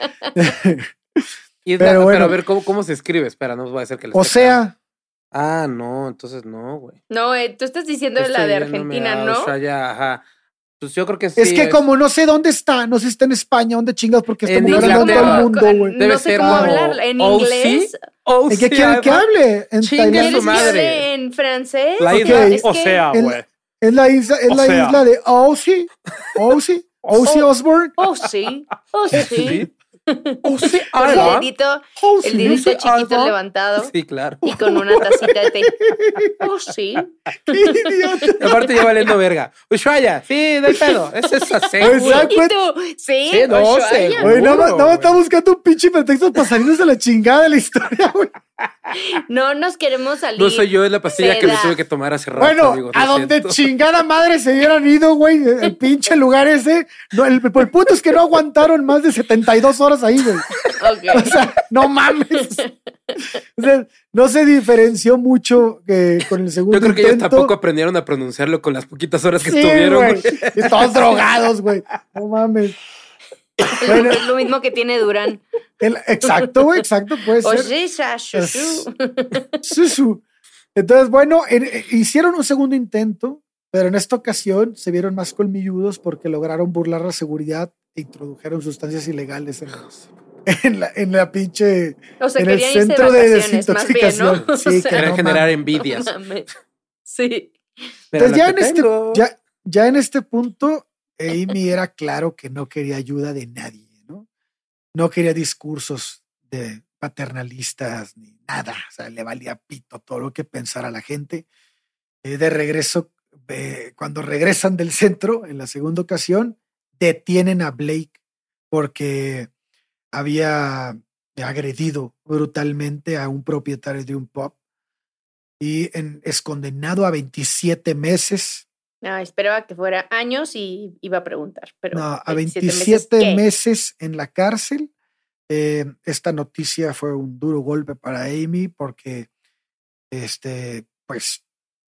Speaker 3: Pero
Speaker 2: a ver, ¿cómo, ¿cómo se escribe? Espera, no va a ser que lo
Speaker 3: O sea,
Speaker 2: Ah, no, entonces no, güey.
Speaker 1: No, eh, tú estás diciendo la de Argentina,
Speaker 2: a
Speaker 1: ¿no?
Speaker 2: Ushuaia, ajá. Pues yo creo que sí.
Speaker 3: es que como no sé dónde está, no sé si está en España, dónde chingas, porque está hablando todo el mundo, güey.
Speaker 2: Debe
Speaker 1: no sé
Speaker 2: ser
Speaker 1: cómo
Speaker 2: como
Speaker 1: hablar en
Speaker 2: OC.
Speaker 1: inglés.
Speaker 2: Oh,
Speaker 3: ¿En qué
Speaker 2: sí,
Speaker 3: quieren que hable? En
Speaker 2: Chingue su
Speaker 1: ¿Quieres que
Speaker 2: madre.
Speaker 1: hable en francés?
Speaker 2: La isla,
Speaker 1: Es
Speaker 2: o
Speaker 1: que-
Speaker 2: sea,
Speaker 3: el-
Speaker 2: güey.
Speaker 3: Es la isla, es
Speaker 2: O
Speaker 3: la
Speaker 2: sea.
Speaker 3: isla de Ozzy, Ozzy, Ozzy Osbourne.
Speaker 1: Oh, sí. Oh.
Speaker 2: Oh, sí,
Speaker 1: Con el dedito,
Speaker 3: Ozzy.
Speaker 1: el dedito
Speaker 2: sí,
Speaker 1: chiquito
Speaker 2: Alba.
Speaker 1: levantado
Speaker 2: Sí, claro.
Speaker 1: y con una tacita de té. Oh, sí.
Speaker 3: Qué.
Speaker 2: Aparte ya valiendo verga. Ushuaia, sí, no hay pedo. Es esa
Speaker 3: Exacto.
Speaker 1: ¿Sí?
Speaker 2: Sí, no
Speaker 1: Ushuaia.
Speaker 3: Güey, nada más, nada más está buscando un pinche pretexto para salirnos de la chingada de la historia, güey.
Speaker 1: No nos queremos salir.
Speaker 2: No soy yo, es la pastilla que me tuve que tomar hace rato.
Speaker 3: Bueno, a donde
Speaker 2: siento.
Speaker 3: chingada madre se hubieran ido, güey, el pinche lugar ese. No, el, el punto es que no aguantaron más de 72 horas ahí, güey. O
Speaker 1: Ok.
Speaker 3: sea, no mames. O sea, no se diferenció mucho que con el segundo
Speaker 2: Yo creo que ellos tampoco aprendieron a pronunciarlo con las poquitas horas que
Speaker 3: Sí,
Speaker 2: estuvieron.
Speaker 3: güey. todos drogados, güey. No mames. Bueno.
Speaker 1: Es lo mismo que tiene Durán.
Speaker 3: El- exacto, exacto, puede ser.
Speaker 1: Oye.
Speaker 3: Entonces, bueno, en- eh, hicieron un segundo intento, pero en esta ocasión se vieron más colmilludos porque lograron burlar la seguridad e introdujeron sustancias ilegales en, los- en la, en la pinche.
Speaker 1: O sea,
Speaker 3: En el centro de
Speaker 1: más bien, ¿no?
Speaker 3: desintoxicación. Sí,
Speaker 1: O sea,
Speaker 3: que
Speaker 2: Querían
Speaker 3: no
Speaker 2: generar envidias.
Speaker 1: no. Sí.
Speaker 2: Pero
Speaker 3: Entonces, ya en, este, ya, ya en este punto, Amy era claro que no quería ayuda de nadie, ¿no? No quería discursos de paternalistas ni nada. O sea, le valía pito todo lo que pensara la gente. Eh, de regreso, eh, cuando regresan del centro en la segunda ocasión, detienen a Blake porque había agredido brutalmente a un propietario de un pub y es condenado a 27 meses.
Speaker 1: Ah, esperaba que fuera años y iba a preguntar. Pero
Speaker 3: no, a
Speaker 1: 27
Speaker 3: 27
Speaker 1: ¿qué?
Speaker 3: meses, en la cárcel. Eh, esta noticia fue un duro golpe para Amy porque este, pues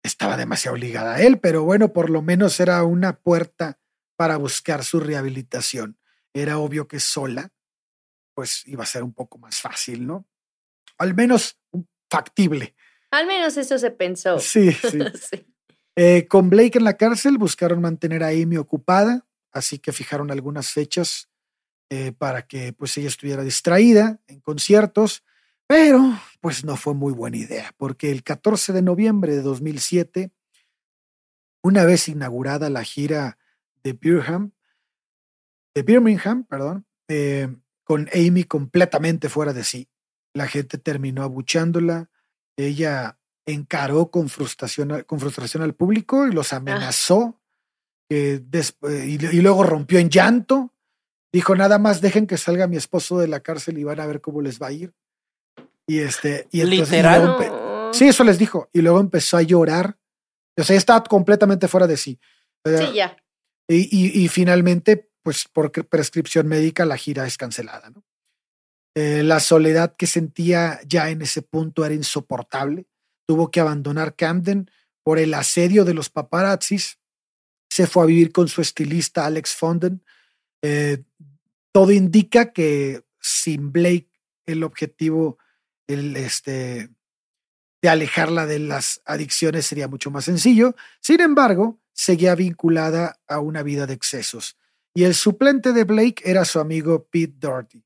Speaker 3: estaba demasiado ligada a él, pero bueno, por lo menos era una puerta para buscar su rehabilitación. Era obvio que sola, pues iba a ser un poco más fácil, ¿no? Al menos factible.
Speaker 1: Al menos eso se pensó.
Speaker 3: Sí, sí.
Speaker 1: Sí.
Speaker 3: Eh, con Blake en la cárcel buscaron mantener a Amy ocupada, así que fijaron algunas fechas eh, para que pues ella estuviera distraída en conciertos, pero pues no fue muy buena idea, porque el 14 de noviembre de 2007, una vez inaugurada la gira de Birmingham, de Birmingham, perdón, eh, con Amy completamente fuera de sí, la gente terminó abuchándola, ella encaró con frustración, con frustración al público y los amenazó. des- eh, y, y luego rompió en llanto. Dijo, nada más dejen que salga mi esposo de la cárcel y van a ver cómo les va a ir. Y este, y entonces, y
Speaker 2: Literal.
Speaker 3: luego sí, eso les dijo. Y luego empezó a llorar. O sea, estaba completamente fuera de sí.
Speaker 1: Sí, ya.
Speaker 3: y, finalmente, pues por prescripción médica, la gira es cancelada. ¿no? Eh, la soledad que sentía ya en ese punto era insoportable. Tuvo que abandonar Camden por el asedio de los paparazzis. Se fue a vivir con su estilista Alex Fonden. Eh, todo indica que sin Blake el objetivo el, este, de alejarla de las adicciones sería mucho más sencillo. Sin embargo, seguía vinculada a una vida de excesos. Y el suplente de Blake era su amigo Pete Doherty.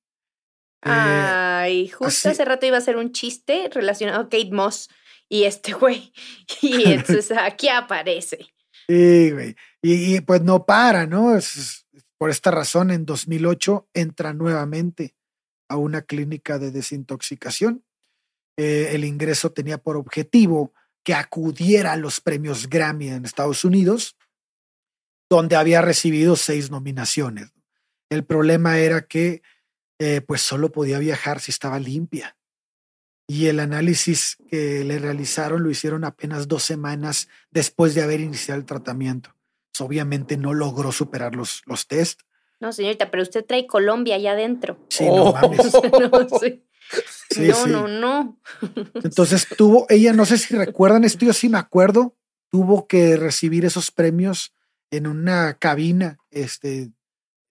Speaker 3: Eh,
Speaker 1: Ay, justo
Speaker 3: así-
Speaker 1: hace rato iba a hacer un chiste relacionado a Kate Moss y este güey. Y entonces aquí aparece.
Speaker 3: Sí, güey. Y, pues no para, ¿no? Es- por esta razón, en 2008 entra nuevamente a una clínica de desintoxicación. Eh, el ingreso tenía por objetivo que acudiera a los premios Grammy en Estados Unidos, donde había recibido seis nominaciones. El problema era que eh, pues solo podía viajar si estaba limpia. Y el análisis que le realizaron lo hicieron apenas dos semanas después de haber iniciado el tratamiento. Obviamente no logró superar los, los test.
Speaker 1: No, señorita, pero usted trae Colombia allá adentro.
Speaker 3: Sí, no
Speaker 2: Oh.
Speaker 3: mames.
Speaker 1: no, sí.
Speaker 3: Sí,
Speaker 1: no,
Speaker 3: sí.
Speaker 1: no, no.
Speaker 3: Entonces tuvo, ella, no sé si recuerdan esto, yo sí me acuerdo, tuvo que recibir esos premios en una cabina este,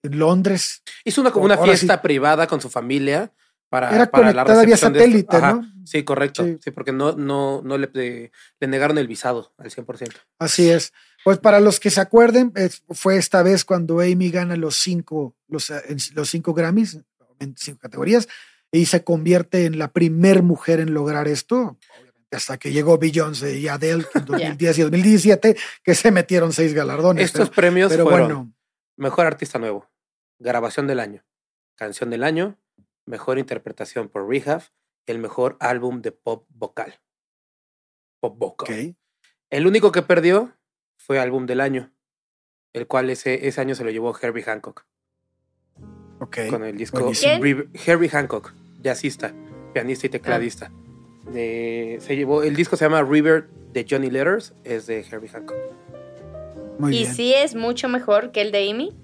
Speaker 3: en Londres.
Speaker 2: Hizo una, como una
Speaker 3: Ahora sí.
Speaker 2: fiesta privada con su familia para,
Speaker 3: Era
Speaker 2: para la
Speaker 3: conectada vía
Speaker 2: recepción de esto.
Speaker 3: satélite,
Speaker 2: Ajá.
Speaker 3: ¿no?
Speaker 2: Sí, correcto.
Speaker 3: Sí.
Speaker 2: Sí, porque no, no, no le, le, negaron el visado al 100%.
Speaker 3: Así es. Pues para los que se acuerden, fue esta vez cuando Amy gana los cinco, los, en- los cinco Grammys en cinco categorías y se convierte en la primer mujer en lograr esto. Obviamente hasta que llegó Beyoncé y Adele en 2010 y 2017, que se metieron seis galardones.
Speaker 2: Estos
Speaker 3: pero,
Speaker 2: premios
Speaker 3: pero
Speaker 2: fueron
Speaker 3: bueno,
Speaker 2: Mejor Artista Nuevo, Grabación del Año, Canción del Año, Mejor Interpretación por Rehab y el Mejor Álbum de Pop Vocal. Pop Vocal. El único que perdió fue Álbum del Año, el cual ese, ese año se lo llevó Herbie Hancock
Speaker 3: ok.
Speaker 2: con el disco Herbie Hancock, jazzista, pianista y tecladista. De, se llevó, el disco se llama River de Johnny Letters, es de Herbie Hancock.
Speaker 3: Muy
Speaker 1: ¿Y
Speaker 3: bien.
Speaker 1: sí es mucho mejor que el de Amy?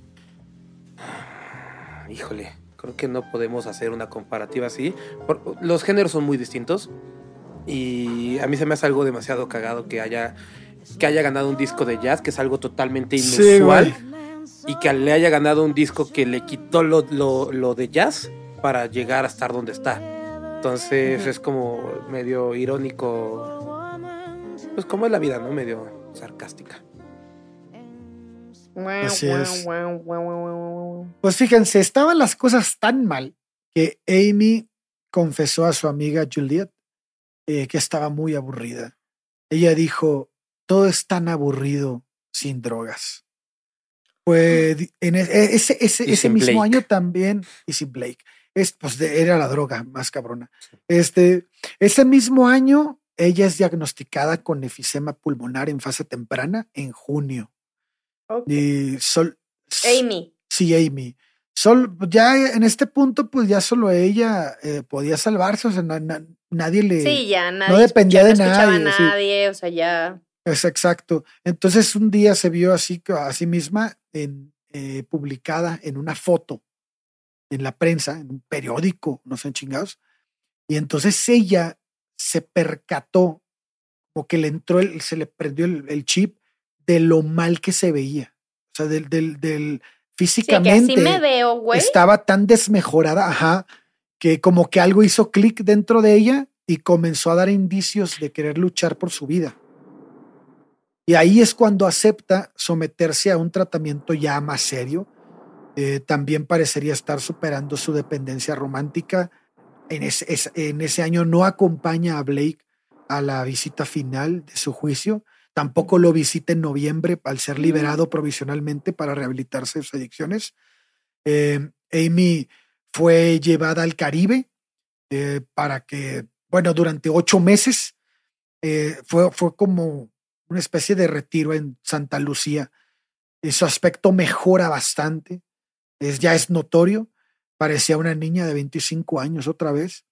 Speaker 2: Híjole, creo que no podemos hacer una comparativa así. los géneros son muy distintos y a mí se me hace algo demasiado cagado que haya que haya ganado un disco de jazz, que es algo totalmente inusual, y que le haya ganado un disco que le quitó lo, lo- lo de jazz para llegar a estar donde está. Entonces es como medio irónico, pues como es la vida, ¿no? Medio sarcástica.
Speaker 3: Así es. Pues fíjense, estaban las cosas tan mal que Amy confesó a su amiga Juliet eh, que estaba muy aburrida. Ella dijo, todo es tan aburrido sin drogas. Pues en e- e- ese, ese, ese mismo
Speaker 2: Blake.
Speaker 3: año también, y sin Blake, es, pues era la droga más cabrona. Este, ese mismo año, ella es diagnosticada con efisema pulmonar en fase temprana en junio.
Speaker 1: Ok.
Speaker 3: Y sol,
Speaker 1: Amy.
Speaker 3: Sí, Amy. Sol, ya en este punto, pues ya solo ella eh, podía salvarse, o sea, na- na- nadie le...
Speaker 1: Sí, ya nadie.
Speaker 3: dependía de
Speaker 1: no
Speaker 3: nadie, sí.
Speaker 1: a nadie, o sea, ya.
Speaker 3: Es exacto. Entonces un día se vio así que- a sí misma en, eh, publicada en una foto en la prensa, en un periódico, no sé, chingados. Y entonces ella se percató, como que le entró, el, se le prendió el, el chip de lo mal que se veía. O sea, del, del, del
Speaker 1: Sí, que
Speaker 3: físicamente
Speaker 1: así me veo, güey.
Speaker 3: estaba tan desmejorada, ajá, que como que algo hizo clic dentro de ella y comenzó a dar indicios de querer luchar por su vida. Y ahí es cuando acepta someterse a un tratamiento ya más serio. Eh, también parecería estar superando su dependencia romántica. En ese, es- en ese año no acompaña a Blake a la visita final de su juicio. Tampoco lo visita en noviembre al ser liberado provisionalmente para rehabilitarse de sus adicciones. Eh, Amy fue llevada al Caribe eh, para que, bueno, durante ocho meses eh, fue, fue como una especie de retiro en Santa Lucía. Eh, su aspecto mejora bastante, es, ya es notorio. Parecía una niña de 25 años otra vez,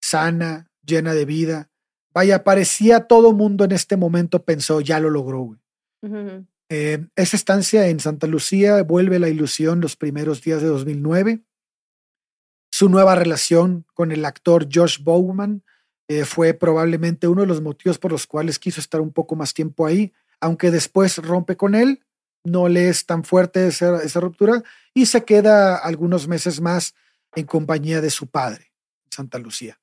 Speaker 3: sana, llena de vida. Vaya, parecía todo mundo en este momento pensó, ya lo logró. güey. Eh, esa estancia en Santa Lucía vuelve la ilusión los primeros días de 2009. Su nueva relación con el actor Josh Bowman eh, fue probablemente uno de los motivos por los cuales quiso estar un poco más tiempo ahí, aunque después rompe con él, no le es tan fuerte esa, esa ruptura y se queda algunos meses más en compañía de su padre, Santa Lucía.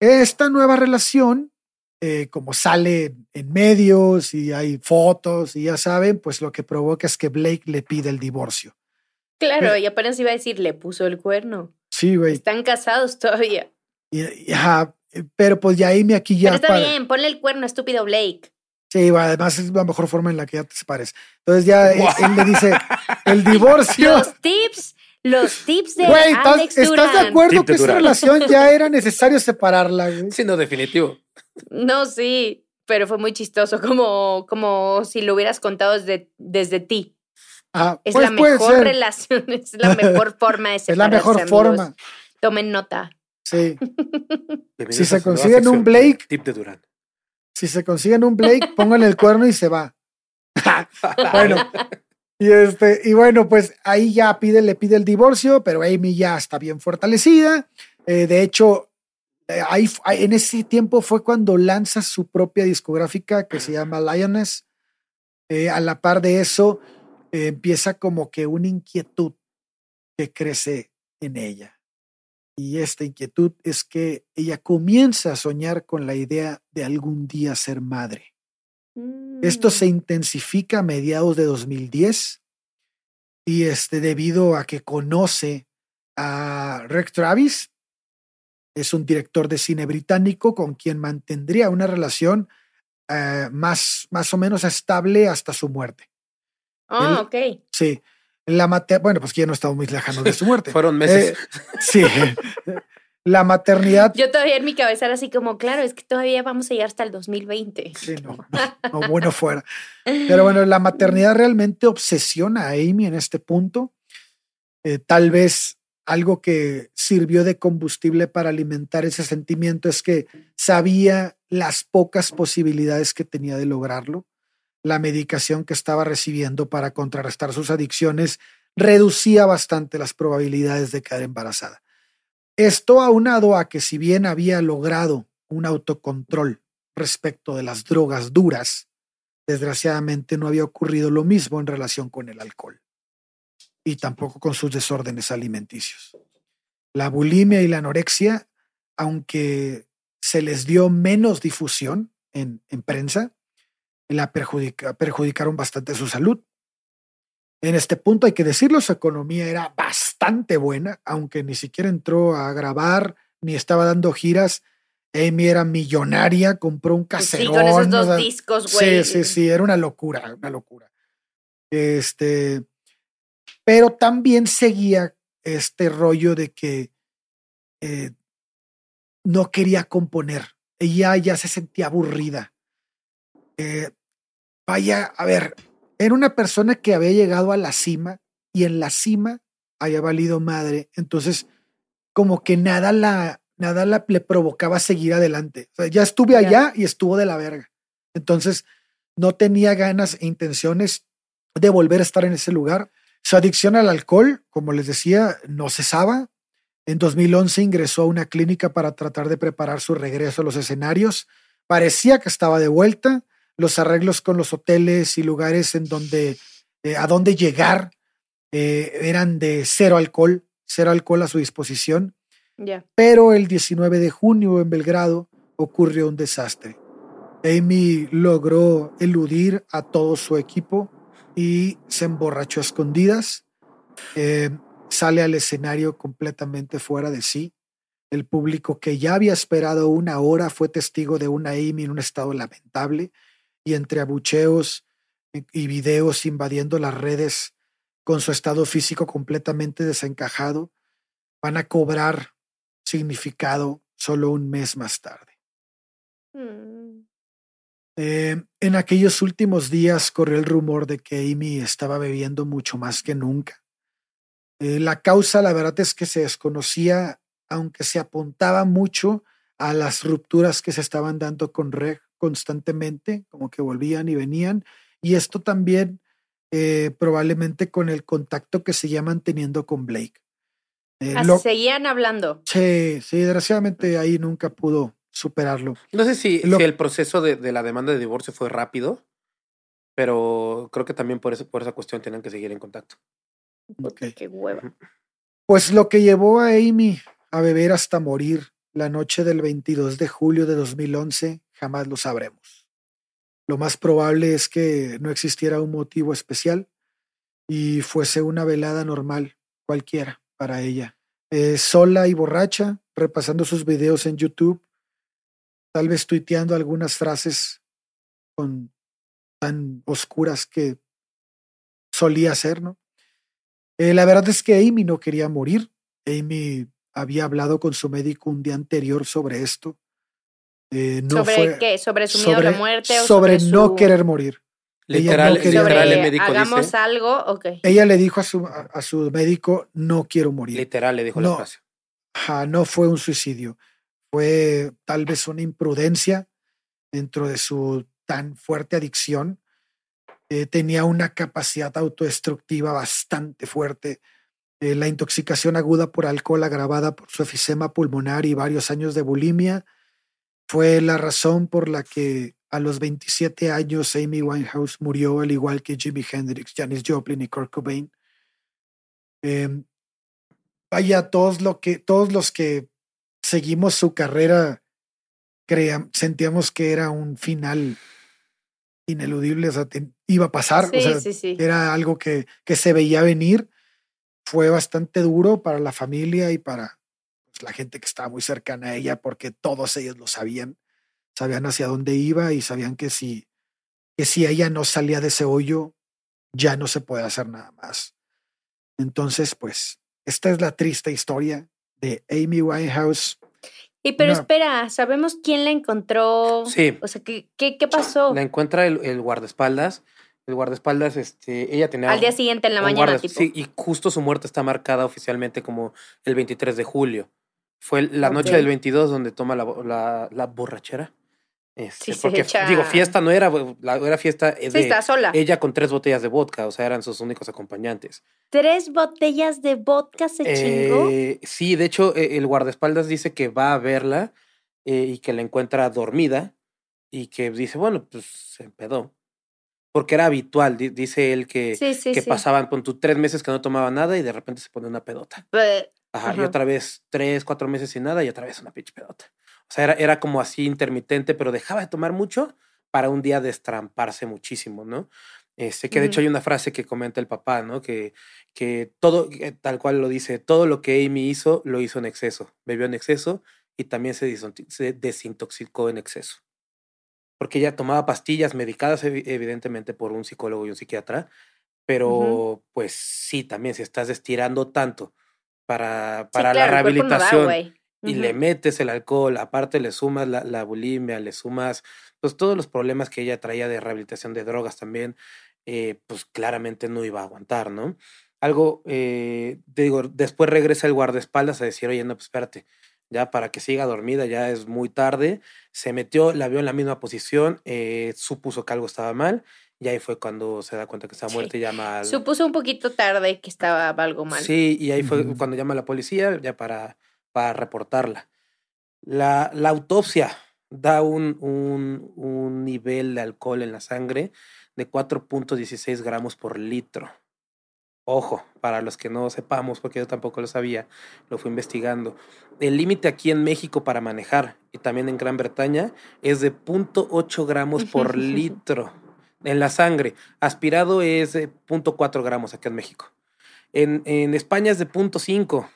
Speaker 3: Esta nueva relación eh, como sale en medios y hay fotos y ya saben, pues lo que provoca es que Blake le pide el divorcio.
Speaker 1: Claro, y apenas iba a decir, le puso el cuerno.
Speaker 3: Sí, güey.
Speaker 1: Están casados todavía.
Speaker 3: Y- ajá, pero pues ya Amy aquí ya...
Speaker 1: Pero está
Speaker 3: para-
Speaker 1: bien, ponle el cuerno, estúpido Blake.
Speaker 3: Sí, además es la mejor forma en la que ya te separes. Entonces ya él, él le dice, el divorcio...
Speaker 1: Los tips, los tips de
Speaker 3: Güey, ¿estás,
Speaker 1: Alex
Speaker 3: estás de
Speaker 1: Duran.
Speaker 3: acuerdo
Speaker 2: Tip de
Speaker 3: que esa relación ya era necesario separarla, güey?
Speaker 2: Sí, no, definitivo.
Speaker 1: No, sí, pero fue muy chistoso, como, como si lo hubieras contado desde, desde ti.
Speaker 3: Ah,
Speaker 1: Es
Speaker 3: pues
Speaker 1: la
Speaker 3: puede
Speaker 1: mejor relación, es la mejor forma de
Speaker 3: Es la
Speaker 1: separarse,
Speaker 3: mejor
Speaker 1: amigos.
Speaker 3: forma.
Speaker 1: Tomen nota.
Speaker 3: Sí. Si se consiguen un Blake.
Speaker 2: Tip de Durán.
Speaker 3: Si se consiguen un Blake, pónganle el cuerno y se va. bueno, y este, y bueno, pues ahí ya pide, le pide el divorcio, pero Amy ya está bien fortalecida. Eh, de hecho, eh, ahí, en ese tiempo fue cuando lanza su propia discográfica que se llama Lioness. Eh, a la par de eso, empieza como que una inquietud que crece en ella. Y esta inquietud es que ella comienza a soñar con la idea de algún día ser madre. Esto se
Speaker 1: Mm.
Speaker 3: intensifica a mediados de 2010 y este, debido a que conoce a Rick Travis, es un director de cine británico con quien mantendría una relación eh, más, más o menos estable hasta su muerte.
Speaker 1: Ah,
Speaker 3: él-
Speaker 1: ok.
Speaker 3: Sí. La bueno, pues que ya no estamos muy lejanos de su muerte.
Speaker 2: Fueron meses.
Speaker 3: Eh, sí. La maternidad.
Speaker 1: Yo todavía en mi cabeza era así como, claro, es que todavía vamos a llegar hasta el 2020.
Speaker 3: Sí, no, no, no, bueno fuera. Pero bueno, la maternidad realmente obsesiona a Amy en este punto. Eh, tal vez algo que sirvió de combustible para alimentar ese sentimiento es que sabía las pocas posibilidades que tenía de lograrlo. La medicación que estaba recibiendo para contrarrestar sus adicciones reducía bastante las probabilidades de quedar embarazada. Esto aunado a que si bien había logrado un autocontrol respecto de las drogas duras, desgraciadamente no había ocurrido lo mismo en relación con el alcohol y tampoco con sus desórdenes alimenticios. La bulimia y la anorexia, aunque se les dio menos difusión en, en prensa, la perjudica- perjudicaron bastante su salud. En este punto hay que decirlo, su economía era bastante buena, aunque ni siquiera entró a grabar ni estaba dando giras. Amy era millonaria, compró un
Speaker 1: Pues
Speaker 3: caserón.
Speaker 1: sí, con esos dos
Speaker 3: o sea,
Speaker 1: discos, güey.
Speaker 3: Sí, sí, sí, era una locura, una locura. Este, pero también seguía este rollo de que eh, no quería componer. Ella ya se sentía aburrida. Eh, vaya, a ver, era una persona que había llegado a la cima y en la cima había valido madre. Entonces, como que nada la, nada la, le provocaba seguir adelante. O sea, ya estuve allá y estuvo de la verga. Entonces, no tenía ganas e intenciones de volver a estar en ese lugar. Su adicción al alcohol, como les decía, no cesaba. En 2011 ingresó a una clínica para tratar de preparar su regreso a los escenarios. Parecía que estaba de vuelta. Los arreglos con los hoteles y lugares en donde eh, a dónde llegar eh, eran de cero alcohol, cero alcohol a su disposición. Pero el 19 de junio en Belgrado ocurrió un desastre. Amy logró eludir a todo su equipo y se emborrachó a escondidas. Eh, sale al escenario completamente fuera de sí. El público que ya había esperado una hora fue testigo de una Amy en un estado lamentable y entre abucheos y videos invadiendo las redes con su estado físico completamente desencajado, van a cobrar significado solo un mes más tarde.
Speaker 1: Mm.
Speaker 3: Eh, en aquellos últimos días corrió el rumor de que Amy estaba bebiendo mucho más que nunca. Eh, la causa, la verdad es que se desconocía, aunque se apuntaba mucho a las rupturas que se estaban dando con Reg constantemente, como que volvían y venían, y esto también eh, probablemente con el contacto que seguía manteniendo con Blake. Eh,
Speaker 1: Ah,
Speaker 3: lo-
Speaker 1: Seguían hablando.
Speaker 3: sí, sí, desgraciadamente ahí nunca pudo superarlo.
Speaker 2: No sé si,
Speaker 3: Lo-
Speaker 2: si el proceso de, de la demanda de divorcio fue rápido, pero creo que también por, eso, por esa cuestión tienen que seguir en contacto.
Speaker 1: Puta,
Speaker 3: Ok.
Speaker 1: Qué hueva.
Speaker 3: Pues lo que llevó a Amy a beber hasta morir la noche del 22 de julio de 2011 jamás lo sabremos. Lo más probable es que no existiera un motivo especial y fuese una velada normal, cualquiera, para ella. Eh, sola y borracha, repasando sus videos en YouTube, tal vez tuiteando algunas frases tan oscuras que solía hacer, ¿no? Eh, la verdad es que Amy no quería morir. Amy había hablado con su médico un día anterior sobre esto. Eh, no
Speaker 1: ¿Sobre
Speaker 3: fue
Speaker 1: qué? ¿Sobre su miedo a la muerte? o
Speaker 3: sobre
Speaker 1: sobre
Speaker 3: no
Speaker 1: su-
Speaker 3: querer morir. Ella
Speaker 2: Literal,
Speaker 3: no quería-
Speaker 2: literal el
Speaker 1: sobre
Speaker 2: médico
Speaker 1: hagamos
Speaker 2: dice.
Speaker 1: algo? Ok.
Speaker 3: Ella le dijo a su, a, a su médico, no quiero morir.
Speaker 2: Literal le dijo el
Speaker 3: No.
Speaker 2: espacio.
Speaker 3: Ajá, no fue un suicidio. Fue tal vez una imprudencia dentro de su tan fuerte adicción. Eh, tenía una capacidad autodestructiva bastante fuerte. Eh, la intoxicación aguda por alcohol agravada por su efisema pulmonar y varios años de bulimia fue la razón por la que a los 27 años Amy Winehouse murió, al igual que Jimi Hendrix, Janis Joplin y Kurt Cobain. Em, vaya, todos, lo que, todos los que seguimos su carrera cream- sentíamos que era un final ineludible, o sea, te- iba a pasar,
Speaker 1: Sí,
Speaker 3: o sea,
Speaker 1: sí, sí.
Speaker 3: era algo que, que se veía venir. Fue bastante duro para la familia y para la gente que estaba muy cercana a ella, porque todos ellos lo sabían, sabían hacia dónde iba y sabían que si, que si ella no salía de ese hoyo, ya no se puede hacer nada más. Entonces, pues, esta es la triste historia de Amy Winehouse.
Speaker 1: Y pero espera, ¿sabemos quién la encontró?
Speaker 2: Sí.
Speaker 1: O sea, ¿qué, qué, qué pasó?
Speaker 2: La encuentra el, el guardaespaldas. El guardaespaldas, este, ella tenía.
Speaker 1: Al día siguiente en la mañana, tipo.
Speaker 2: Sí, y justo su muerte está marcada oficialmente como el 23 de julio. Fue la noche del 22 donde toma la, la, la borrachera. Este,
Speaker 1: Sí, se
Speaker 2: porque,
Speaker 1: echa-
Speaker 2: digo, fiesta no era, la, era fiesta
Speaker 1: Sí,
Speaker 2: de
Speaker 1: está sola.
Speaker 2: ella con tres botellas de vodka, o sea, eran sus únicos acompañantes.
Speaker 1: Tres botellas de vodka se chingó.
Speaker 2: Eh, sí, de hecho, eh, el guardaespaldas dice que va a verla eh, y que la encuentra dormida y que dice, bueno, pues se empedó. Porque era habitual, di- dice él que,
Speaker 1: Sí, sí,
Speaker 2: que
Speaker 1: sí.
Speaker 2: pasaban con tu tres meses que no tomaba nada y de repente se pone una pedota.
Speaker 1: Pe-
Speaker 2: Ajá, y otra vez tres, cuatro meses sin nada y otra vez una pinche pedota. O sea, era, era como así intermitente, pero dejaba de tomar mucho para un día destramparse muchísimo, ¿no? Este, que de hecho hay una frase que comenta el papá, ¿no? Que, que todo, que tal cual lo dice, todo lo que Amy hizo, lo hizo en exceso. Bebió en exceso y también se, desintoxicó en exceso. Porque ella tomaba pastillas medicadas, evi- evidentemente, por un psicólogo y un psiquiatra, pero pues sí, también si estás estirando tanto para,
Speaker 1: sí,
Speaker 2: para
Speaker 1: claro,
Speaker 2: la
Speaker 1: no da,
Speaker 2: rehabilitación y
Speaker 1: Ujú.
Speaker 2: le metes el alcohol, aparte le sumas la, la bulimia, le sumas pues todos los problemas que ella traía de rehabilitación de drogas también, eh, pues claramente no iba a aguantar, ¿no? Algo, eh, te digo, después regresa el guardaespaldas a decir, oye, no, pues espérate, ya para que siga dormida, ya es muy tarde, se metió, la vio en la misma posición, eh, supuso que algo estaba mal, y ahí fue cuando se da cuenta que estaba
Speaker 1: Sí.
Speaker 2: muerta y llama al...
Speaker 1: Supuso un poquito tarde que estaba algo mal.
Speaker 2: Sí, y ahí fue
Speaker 3: Ujú.
Speaker 2: cuando llama a la policía ya para, para reportarla. La, la autopsia da un, un, un nivel de alcohol en la sangre de 4.16 gramos por litro. Ojo, para los que no sepamos, porque yo tampoco lo sabía, lo fui investigando. El límite aquí en México para manejar y también en Gran Bretaña es de 0.8 gramos por litro en la sangre. Aspirado es de 0.4 gramos aquí en México. En, en España es de 0.5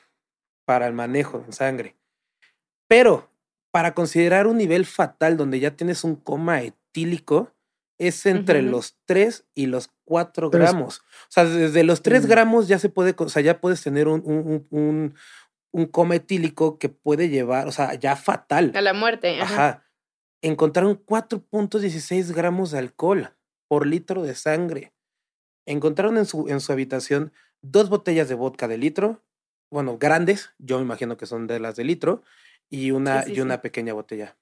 Speaker 2: para el manejo en sangre. Pero para considerar un nivel fatal donde ya tienes un coma etílico, es entre los 3 y los 4
Speaker 3: Tres.
Speaker 2: gramos. O sea, desde los 3
Speaker 3: Mm.
Speaker 2: gramos ya se puede, o sea, ya puedes tener un, un, un, un- un coma etílico que puede llevar, o sea, ya fatal.
Speaker 1: A la muerte. Ajá.
Speaker 2: Ajá. Encontraron 4.16 gramos de alcohol por litro de sangre. Encontraron en su, en su habitación dos botellas de vodka de litro, bueno, grandes, yo me imagino que son de las de litro, y una,
Speaker 1: sí,
Speaker 2: y
Speaker 1: sí.
Speaker 2: una pequeña botella.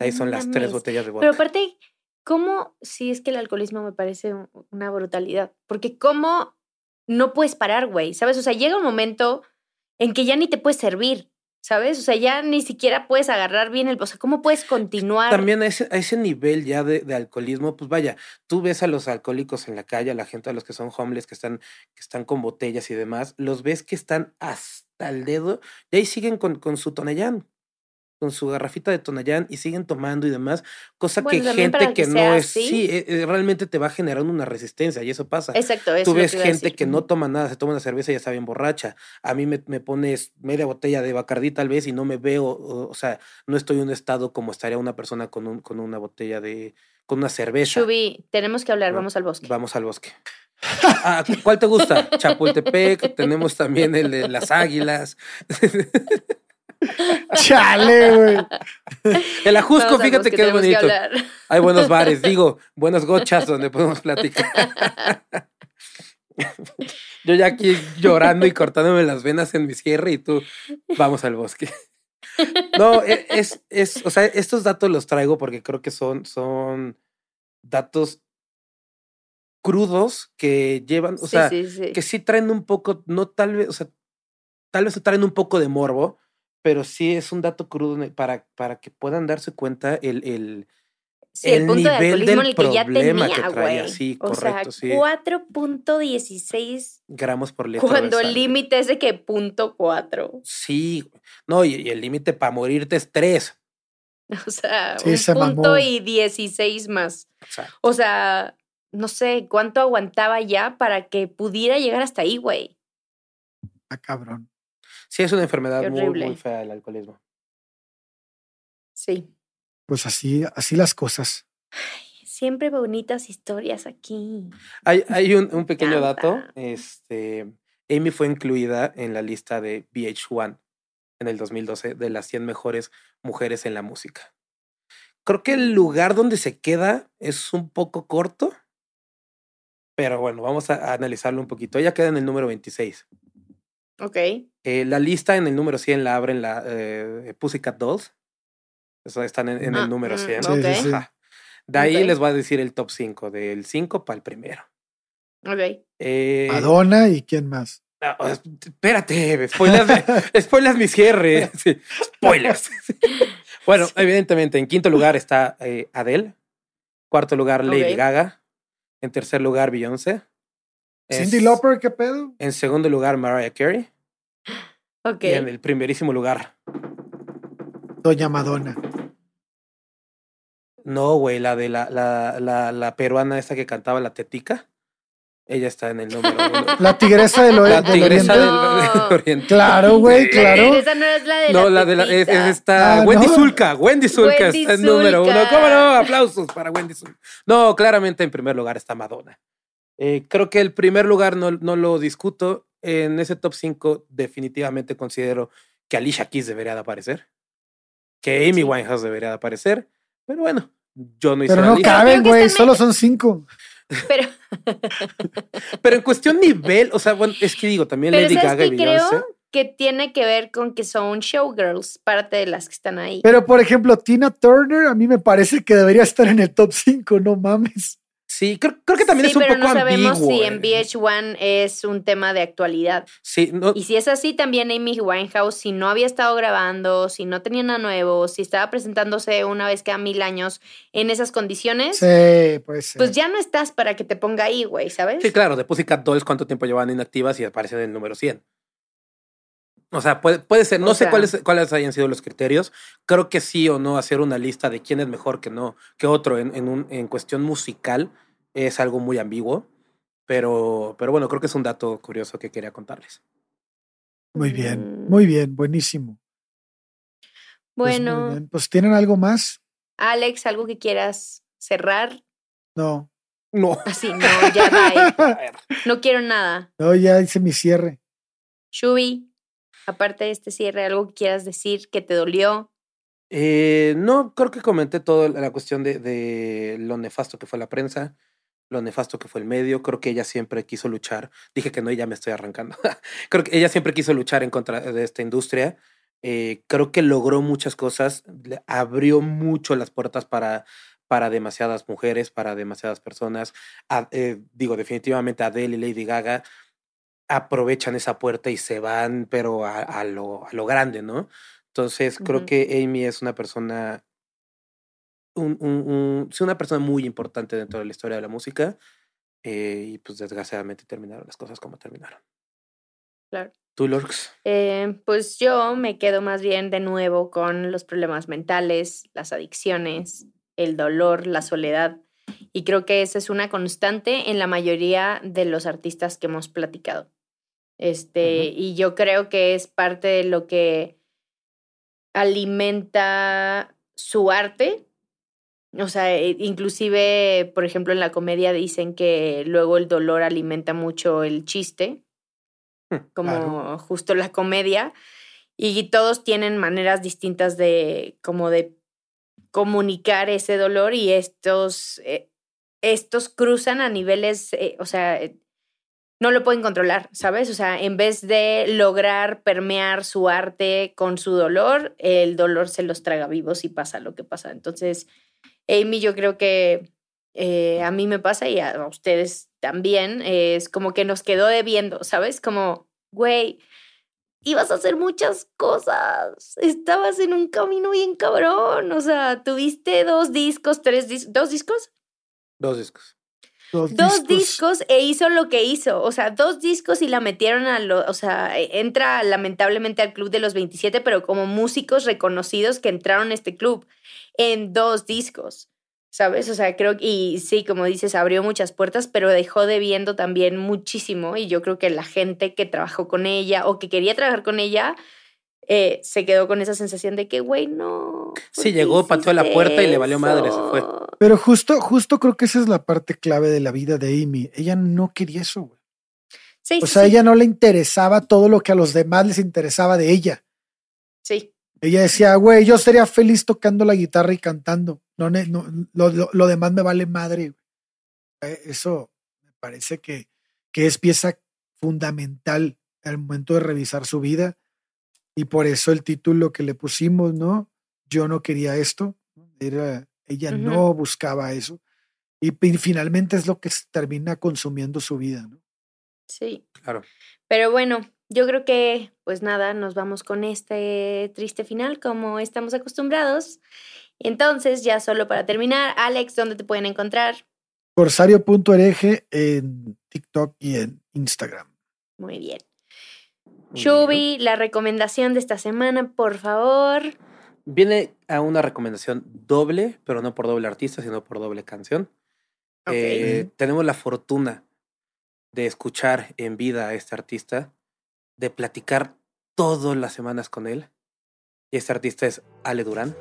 Speaker 2: Ahí son las tres botellas de vodka.
Speaker 1: Pero aparte, ¿cómo? Sí, es que el alcoholismo me parece un- una brutalidad. Porque ¿cómo no puedes parar, güey? ¿Sabes? O sea, llega un momento en que ya ni te puedes servir, ¿sabes? O sea, ya ni siquiera puedes agarrar bien el... O sea, ¿cómo puedes continuar?
Speaker 2: También a ese, a ese nivel ya de, de alcoholismo, pues vaya, tú ves a los alcohólicos en la calle, a la gente, a los que son homeless, que están, que están con botellas y demás, los ves que están hasta el dedo y ahí siguen con, con su tonallán, con su garrafita de tonallán y siguen tomando y demás, cosa
Speaker 1: Bueno,
Speaker 2: que gente
Speaker 1: que
Speaker 2: que, no es,
Speaker 1: así.
Speaker 2: sí, eh, eh, realmente te va generando una resistencia y eso pasa.
Speaker 1: Exacto, eso
Speaker 2: Tú ves
Speaker 1: que
Speaker 2: gente que no toma nada, se toma una cerveza y ya está bien borracha. A mí me, me pones media botella de Bacardí tal vez y no me veo, o, o sea, no estoy en un estado como estaría una persona con, un, con una botella de, con una cerveza.
Speaker 1: Chubi, tenemos que hablar,
Speaker 2: No,
Speaker 1: vamos al bosque.
Speaker 2: Vamos al bosque. Ah, ¿Cuál te gusta? Chapultepec, tenemos también el de las águilas.
Speaker 3: Chale, güey.
Speaker 2: El Ajusco, fíjate que es bonito. Hay buenos bares, digo, buenos gochas donde podemos platicar. Yo ya aquí llorando y cortándome las venas en mi cierre y tú, vamos al bosque. No, e- es, es, o sea, estos datos los traigo porque creo que son, son datos crudos que llevan, o
Speaker 1: sí,
Speaker 2: sea,
Speaker 1: sí, sí.
Speaker 2: que sí traen un poco, no tal vez, o sea, tal vez traen un poco de morbo, pero sí es un dato crudo para, para que puedan darse cuenta el, el,
Speaker 1: Sí, el,
Speaker 2: el
Speaker 1: punto de
Speaker 2: nivel
Speaker 1: alcoholismo en
Speaker 2: del
Speaker 1: el que ya
Speaker 2: problema que
Speaker 1: tenía,
Speaker 2: traía,
Speaker 1: güey.
Speaker 2: sí,
Speaker 1: o
Speaker 2: correcto, sí.
Speaker 1: sea, 4.16
Speaker 2: gramos por litro. de
Speaker 1: cuando el límite es de que punto 4.
Speaker 2: Sí, no, y, y el límite para morirte es tres.
Speaker 1: O sea,
Speaker 3: Sí,
Speaker 1: un
Speaker 3: se
Speaker 1: punto
Speaker 3: mamó.
Speaker 1: y 16 más.
Speaker 2: Exacto.
Speaker 1: O sea, no sé cuánto aguantaba ya para que pudiera llegar hasta ahí, güey.
Speaker 3: Ah, cabrón.
Speaker 2: Sí, es una enfermedad muy, muy fea el alcoholismo.
Speaker 1: Sí.
Speaker 3: Pues así, así las cosas.
Speaker 1: Siempre bonitas historias aquí.
Speaker 2: Hay, hay un, un pequeño dato. Este, Amy fue incluida en la lista de VH1 en el 2012 de las 100 mejores mujeres en la música. Creo que el lugar donde se queda es un poco corto, pero bueno, vamos a, a analizarlo un poquito. Ella queda en el número 26.
Speaker 1: Ok.
Speaker 2: Eh, la lista en el número 100 la abren la eh, Pussycat Dolls. Eso están en, en
Speaker 1: Ah,
Speaker 2: el número
Speaker 1: mm,
Speaker 2: 100.
Speaker 3: Sí, sí, sí.
Speaker 2: Ajá. De ahí les voy a decir el top 5, del 5 para el primero.
Speaker 1: Ok.
Speaker 2: Eh,
Speaker 3: Madonna y quién más.
Speaker 2: Ah, espérate, spoilers, mi- spoilers mi cierre. Sí, spoilers. bueno, evidentemente, en quinto lugar está eh, Adele. Cuarto lugar, Lady. Gaga. En tercer lugar, Beyoncé.
Speaker 3: Cindy Lauper, ¿qué pedo?
Speaker 2: En segundo lugar, Mariah Carey.
Speaker 1: Ok.
Speaker 2: Y en el primerísimo lugar,
Speaker 3: Doña Madonna.
Speaker 2: no, güey, la de la, la, la, la peruana esa que cantaba la tetica. Ella está en el número uno.
Speaker 3: La tigresa del,
Speaker 2: La
Speaker 3: del
Speaker 2: tigresa
Speaker 3: oriente.
Speaker 2: del, oriente.
Speaker 3: Claro, güey, claro.
Speaker 1: Esa no es la de
Speaker 2: No,
Speaker 1: la
Speaker 2: la de la, es, esta
Speaker 3: Ah,
Speaker 2: Wendy
Speaker 3: no.
Speaker 2: Zulka. Wendy Zulka
Speaker 1: Wendy
Speaker 2: está en número uno. ¿Cómo no? Aplausos para Wendy Zulka. No, claramente en primer lugar está Madonna. Eh, creo que el primer lugar no, no lo discuto. En ese top 5 definitivamente considero que Alicia Keys debería de aparecer. Que Amy
Speaker 1: Sí.
Speaker 2: Winehouse debería de aparecer. Pero bueno, yo no hice
Speaker 3: Pero no
Speaker 2: lista.
Speaker 3: caben, güey. Solo son cinco.
Speaker 1: Pero,
Speaker 2: Pero en cuestión nivel, o sea, bueno, es que digo, también
Speaker 1: pero
Speaker 2: Lady
Speaker 1: ¿sabes
Speaker 2: Gaga y Beyoncé.
Speaker 1: creo? Que tiene que ver con que son showgirls, parte de las que están ahí.
Speaker 3: Pero, por ejemplo, Tina Turner a mí me parece que debería estar en el top 5, no mames.
Speaker 2: Sí, creo, creo que también
Speaker 1: sí,
Speaker 2: es un
Speaker 1: pero
Speaker 2: poco
Speaker 1: no sabemos
Speaker 2: ambiguo.
Speaker 1: si
Speaker 2: eh.
Speaker 1: en VH1 es un tema de actualidad.
Speaker 2: Sí, no,
Speaker 1: Y si es así, también Amy Winehouse, si no había estado grabando, si no tenía nada nuevo, si estaba presentándose una vez cada mil años en esas condiciones,
Speaker 3: Sí, pues.
Speaker 1: pues ya no estás para que te ponga ahí, güey, ¿sabes?
Speaker 2: Sí, claro, de Pussycat Dolls cuánto tiempo llevan inactivas y aparecen en el número 100. O sea, puede, puede ser, no
Speaker 1: O
Speaker 2: sé
Speaker 1: sea-
Speaker 2: cuáles, cuáles hayan sido los criterios. Creo que sí o no hacer una lista de quién es mejor que no, que otro en, en, un, en cuestión musical es algo muy ambiguo. Pero, pero bueno, creo que es un dato curioso que quería contarles.
Speaker 3: Muy bien,
Speaker 1: Mm.
Speaker 3: muy bien, buenísimo. Pues,
Speaker 1: Bueno,
Speaker 3: bien. Pues, ¿tienen algo más?
Speaker 1: Alex, ¿algo que quieras cerrar?
Speaker 3: No.
Speaker 2: No.
Speaker 1: Así, no, ya bye. No quiero nada.
Speaker 3: No, ya hice mi cierre.
Speaker 1: Shubi, aparte de este cierre, ¿algo que quieras decir que te dolió?
Speaker 2: Eh, no, creo que comenté toda la cuestión de, de lo nefasto que fue la prensa, lo nefasto que fue el medio. Creo que ella siempre quiso luchar. Dije que no, y ya me estoy arrancando. creo que ella siempre quiso luchar en contra de esta industria. Eh, creo que logró muchas cosas, abrió mucho las puertas para, para demasiadas mujeres, para demasiadas personas. A- eh, digo, definitivamente Adele y Lady Gaga aprovechan esa puerta y se van, pero a, a lo, a lo grande, ¿no? Entonces, creo que Amy es una persona, un, un, un- sí, una persona muy importante dentro de la historia de la música. eh, y pues desgraciadamente terminaron las cosas como terminaron.
Speaker 1: Claro.
Speaker 2: ¿Tú, Lorx?
Speaker 1: Eh, pues yo me quedo más bien de nuevo con los problemas mentales, las adicciones, el dolor, la soledad. Y creo que esa es una constante en la mayoría de los artistas que hemos platicado. Este,
Speaker 2: Ujú.
Speaker 1: y yo creo que es parte de lo que alimenta su arte. O sea, e- inclusive, por ejemplo, en la comedia dicen que luego el dolor alimenta mucho el chiste como
Speaker 3: Claro.
Speaker 1: justo la comedia y todos tienen maneras distintas de como de comunicar ese dolor y estos eh, estos cruzan a niveles eh, o sea eh, no lo pueden controlar sabes o sea en vez de lograr permear su arte con su dolor el dolor se los traga vivos y pasa lo que pasa entonces Amy yo creo que eh, a mí me pasa y a, ustedes también, eh, es como que nos quedó debiendo, ¿sabes? Como, güey, ibas a hacer muchas cosas, estabas en un camino bien cabrón, o sea, tuviste dos discos, tres discos, dos discos,
Speaker 2: Dos discos.
Speaker 3: Dos,
Speaker 1: dos discos e hizo lo que hizo. O sea, dos discos y la metieron a lo. O sea, e- entra lamentablemente al club de los 27, pero como músicos reconocidos que entraron a este club en dos discos. ¿Sabes? O sea, creo que. Y sí, como dices, abrió muchas puertas, pero dejó debiendo también muchísimo. Y yo creo que la gente que trabajó con ella o que quería trabajar con ella. Eh, se quedó con esa sensación de que, güey, no. ¿por
Speaker 2: Sí, llegó, pateó la
Speaker 1: hiciste
Speaker 2: puerta y le valió madre, se fue.
Speaker 3: Pero justo, justo creo que esa es la parte clave de la vida de Amy. Ella no quería eso, güey.
Speaker 1: Sí,
Speaker 3: O
Speaker 1: sí,
Speaker 3: sea, a
Speaker 1: sí,
Speaker 3: ella no le interesaba todo lo que a los demás les interesaba de ella.
Speaker 1: sí.
Speaker 3: Ella decía, güey, yo sería feliz tocando la guitarra y cantando. No, no lo, lo- lo demás me vale madre. güey. Eh, Eso me parece que, que es pieza fundamental al momento de revisar su vida. Y por eso el título que le pusimos, ¿no? Yo no quería esto. Era, ella no buscaba eso. Y, finalmente es lo que termina consumiendo su vida, ¿no?
Speaker 1: Sí.
Speaker 2: Claro.
Speaker 1: Pero bueno, yo creo que, pues nada, nos vamos con este triste final como estamos acostumbrados. Entonces, ya solo para terminar, Alex, ¿dónde te pueden encontrar?
Speaker 3: Corsario.ereje en TikTok y en Instagram.
Speaker 1: Muy bien. Shubi, la recomendación de esta semana, por favor.
Speaker 2: Viene a una recomendación doble, pero no por doble artista, sino por doble canción. Eh, tenemos la fortuna de escuchar en vida a este artista, de platicar todas las semanas con él. Y este artista es Ale Durán.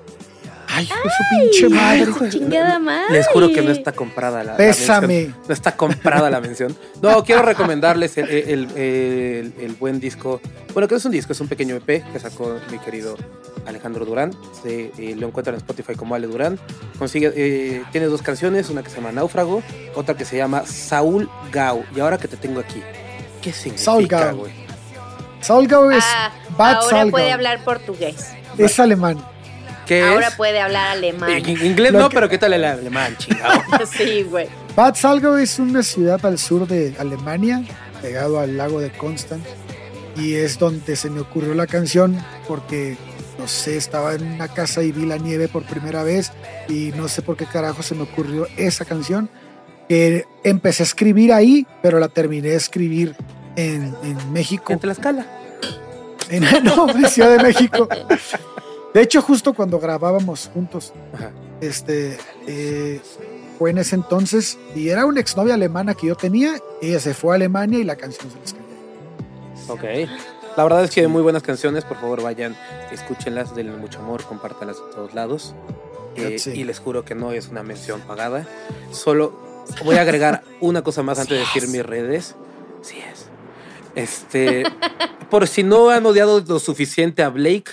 Speaker 3: Ay, de su pinche madre.
Speaker 1: Su chingada madre.
Speaker 2: Les juro que no está comprada la, la mención.
Speaker 3: Pésame.
Speaker 2: No está comprada la mención. No, quiero recomendarles el, el- el- el buen disco. Bueno, que no es un disco, es un pequeño EP que sacó mi querido Alejandro Durán. Se, eh, lo encuentran en Spotify como Ale Durán. Consigue, eh, tiene dos canciones, una que se llama Náufrago, otra que se llama Saúl Gau. Y ahora que te tengo aquí, ¿qué significa,
Speaker 3: Saúl Gau.
Speaker 2: güey?
Speaker 3: Salgado es,
Speaker 1: Ah,
Speaker 3: Bad
Speaker 1: ahora
Speaker 3: Salgado.
Speaker 1: puede hablar portugués.
Speaker 3: es alemán.
Speaker 2: ¿Qué
Speaker 1: Ahora
Speaker 2: es?
Speaker 1: puede hablar alemán.
Speaker 2: Eh, Inglés
Speaker 3: Lo
Speaker 2: no,
Speaker 3: que-
Speaker 2: pero ¿qué tal el alemán, chingado?
Speaker 1: sí, güey.
Speaker 3: Bad Salgado es una ciudad al sur de Alemania, pegado al lago de Constanz, y es donde se me ocurrió la canción porque, no sé, estaba en una casa y vi la nieve por primera vez y no sé por qué carajo se me ocurrió esa canción. que empecé a escribir ahí, pero la terminé de escribir en, en México.
Speaker 2: En Tlaxcala.
Speaker 3: En, no, en Ciudad de México. De hecho, justo cuando grabábamos juntos,
Speaker 2: Ajá.
Speaker 3: este, eh, fue en ese entonces y era una exnovia alemana que yo tenía. Ella se fue a Alemania y la canción se la escribió.
Speaker 2: Ok. La verdad es que hay muy buenas canciones. Por favor, vayan, escúchenlas, denle mucho amor, compártanlas en todos lados. Eh. Y les juro que no es una mención pagada. Solo voy a agregar una cosa más antes de decir mis redes. Sí es. Este, por si no han odiado lo suficiente a Blake,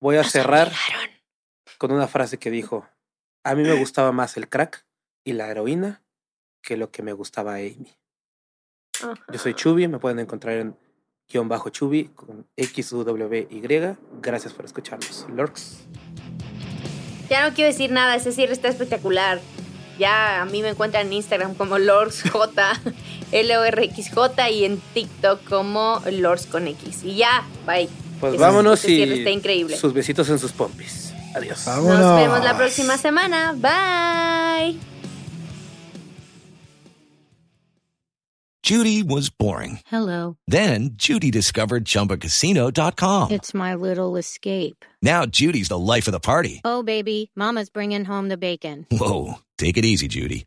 Speaker 2: voy a cerrar con una frase que dijo: A mí me gustaba más el crack y la heroína que lo que me gustaba a Amy. Yo soy Chubi, me pueden encontrar en guion bajo Chubi con XUWY. Gracias por escucharnos. Lorks.
Speaker 1: Ya no quiero decir nada, ese cierre está espectacular. Ya a mí me encuentran en Instagram como LordsJ, L-O-R-X-J y en TikTok como Lords con X. Y ya, bye.
Speaker 2: Pues
Speaker 1: Ese-
Speaker 2: vámonos
Speaker 1: ese cierre está
Speaker 2: y
Speaker 1: increíble.
Speaker 2: sus besitos en sus pompis. Adiós.
Speaker 3: Vámonos.
Speaker 1: Nos vemos la próxima semana. Bye.
Speaker 4: Judy was boring.
Speaker 5: Hello.
Speaker 4: Then Judy discovered ChumbaCasino.com.
Speaker 5: It's my little escape.
Speaker 4: Now Judy's the life of the party.
Speaker 5: Oh, baby, Mama's bringing home the bacon.
Speaker 4: Whoa, take it easy, Judy.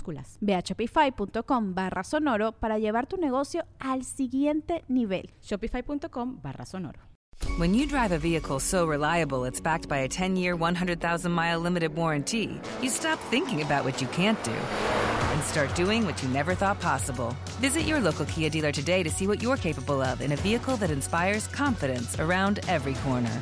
Speaker 6: Ve a shopify.com barra sonoro para llevar tu negocio al siguiente nivel. Shopify.com barra sonoro.
Speaker 7: When you drive a vehicle so reliable it's backed by a 10 year, 100,000 mile limited warranty, you stop thinking about what you can't do and start doing what you never thought possible. Visit your local Kia dealer today to see what you're capable of in a vehicle that inspires confidence around every corner.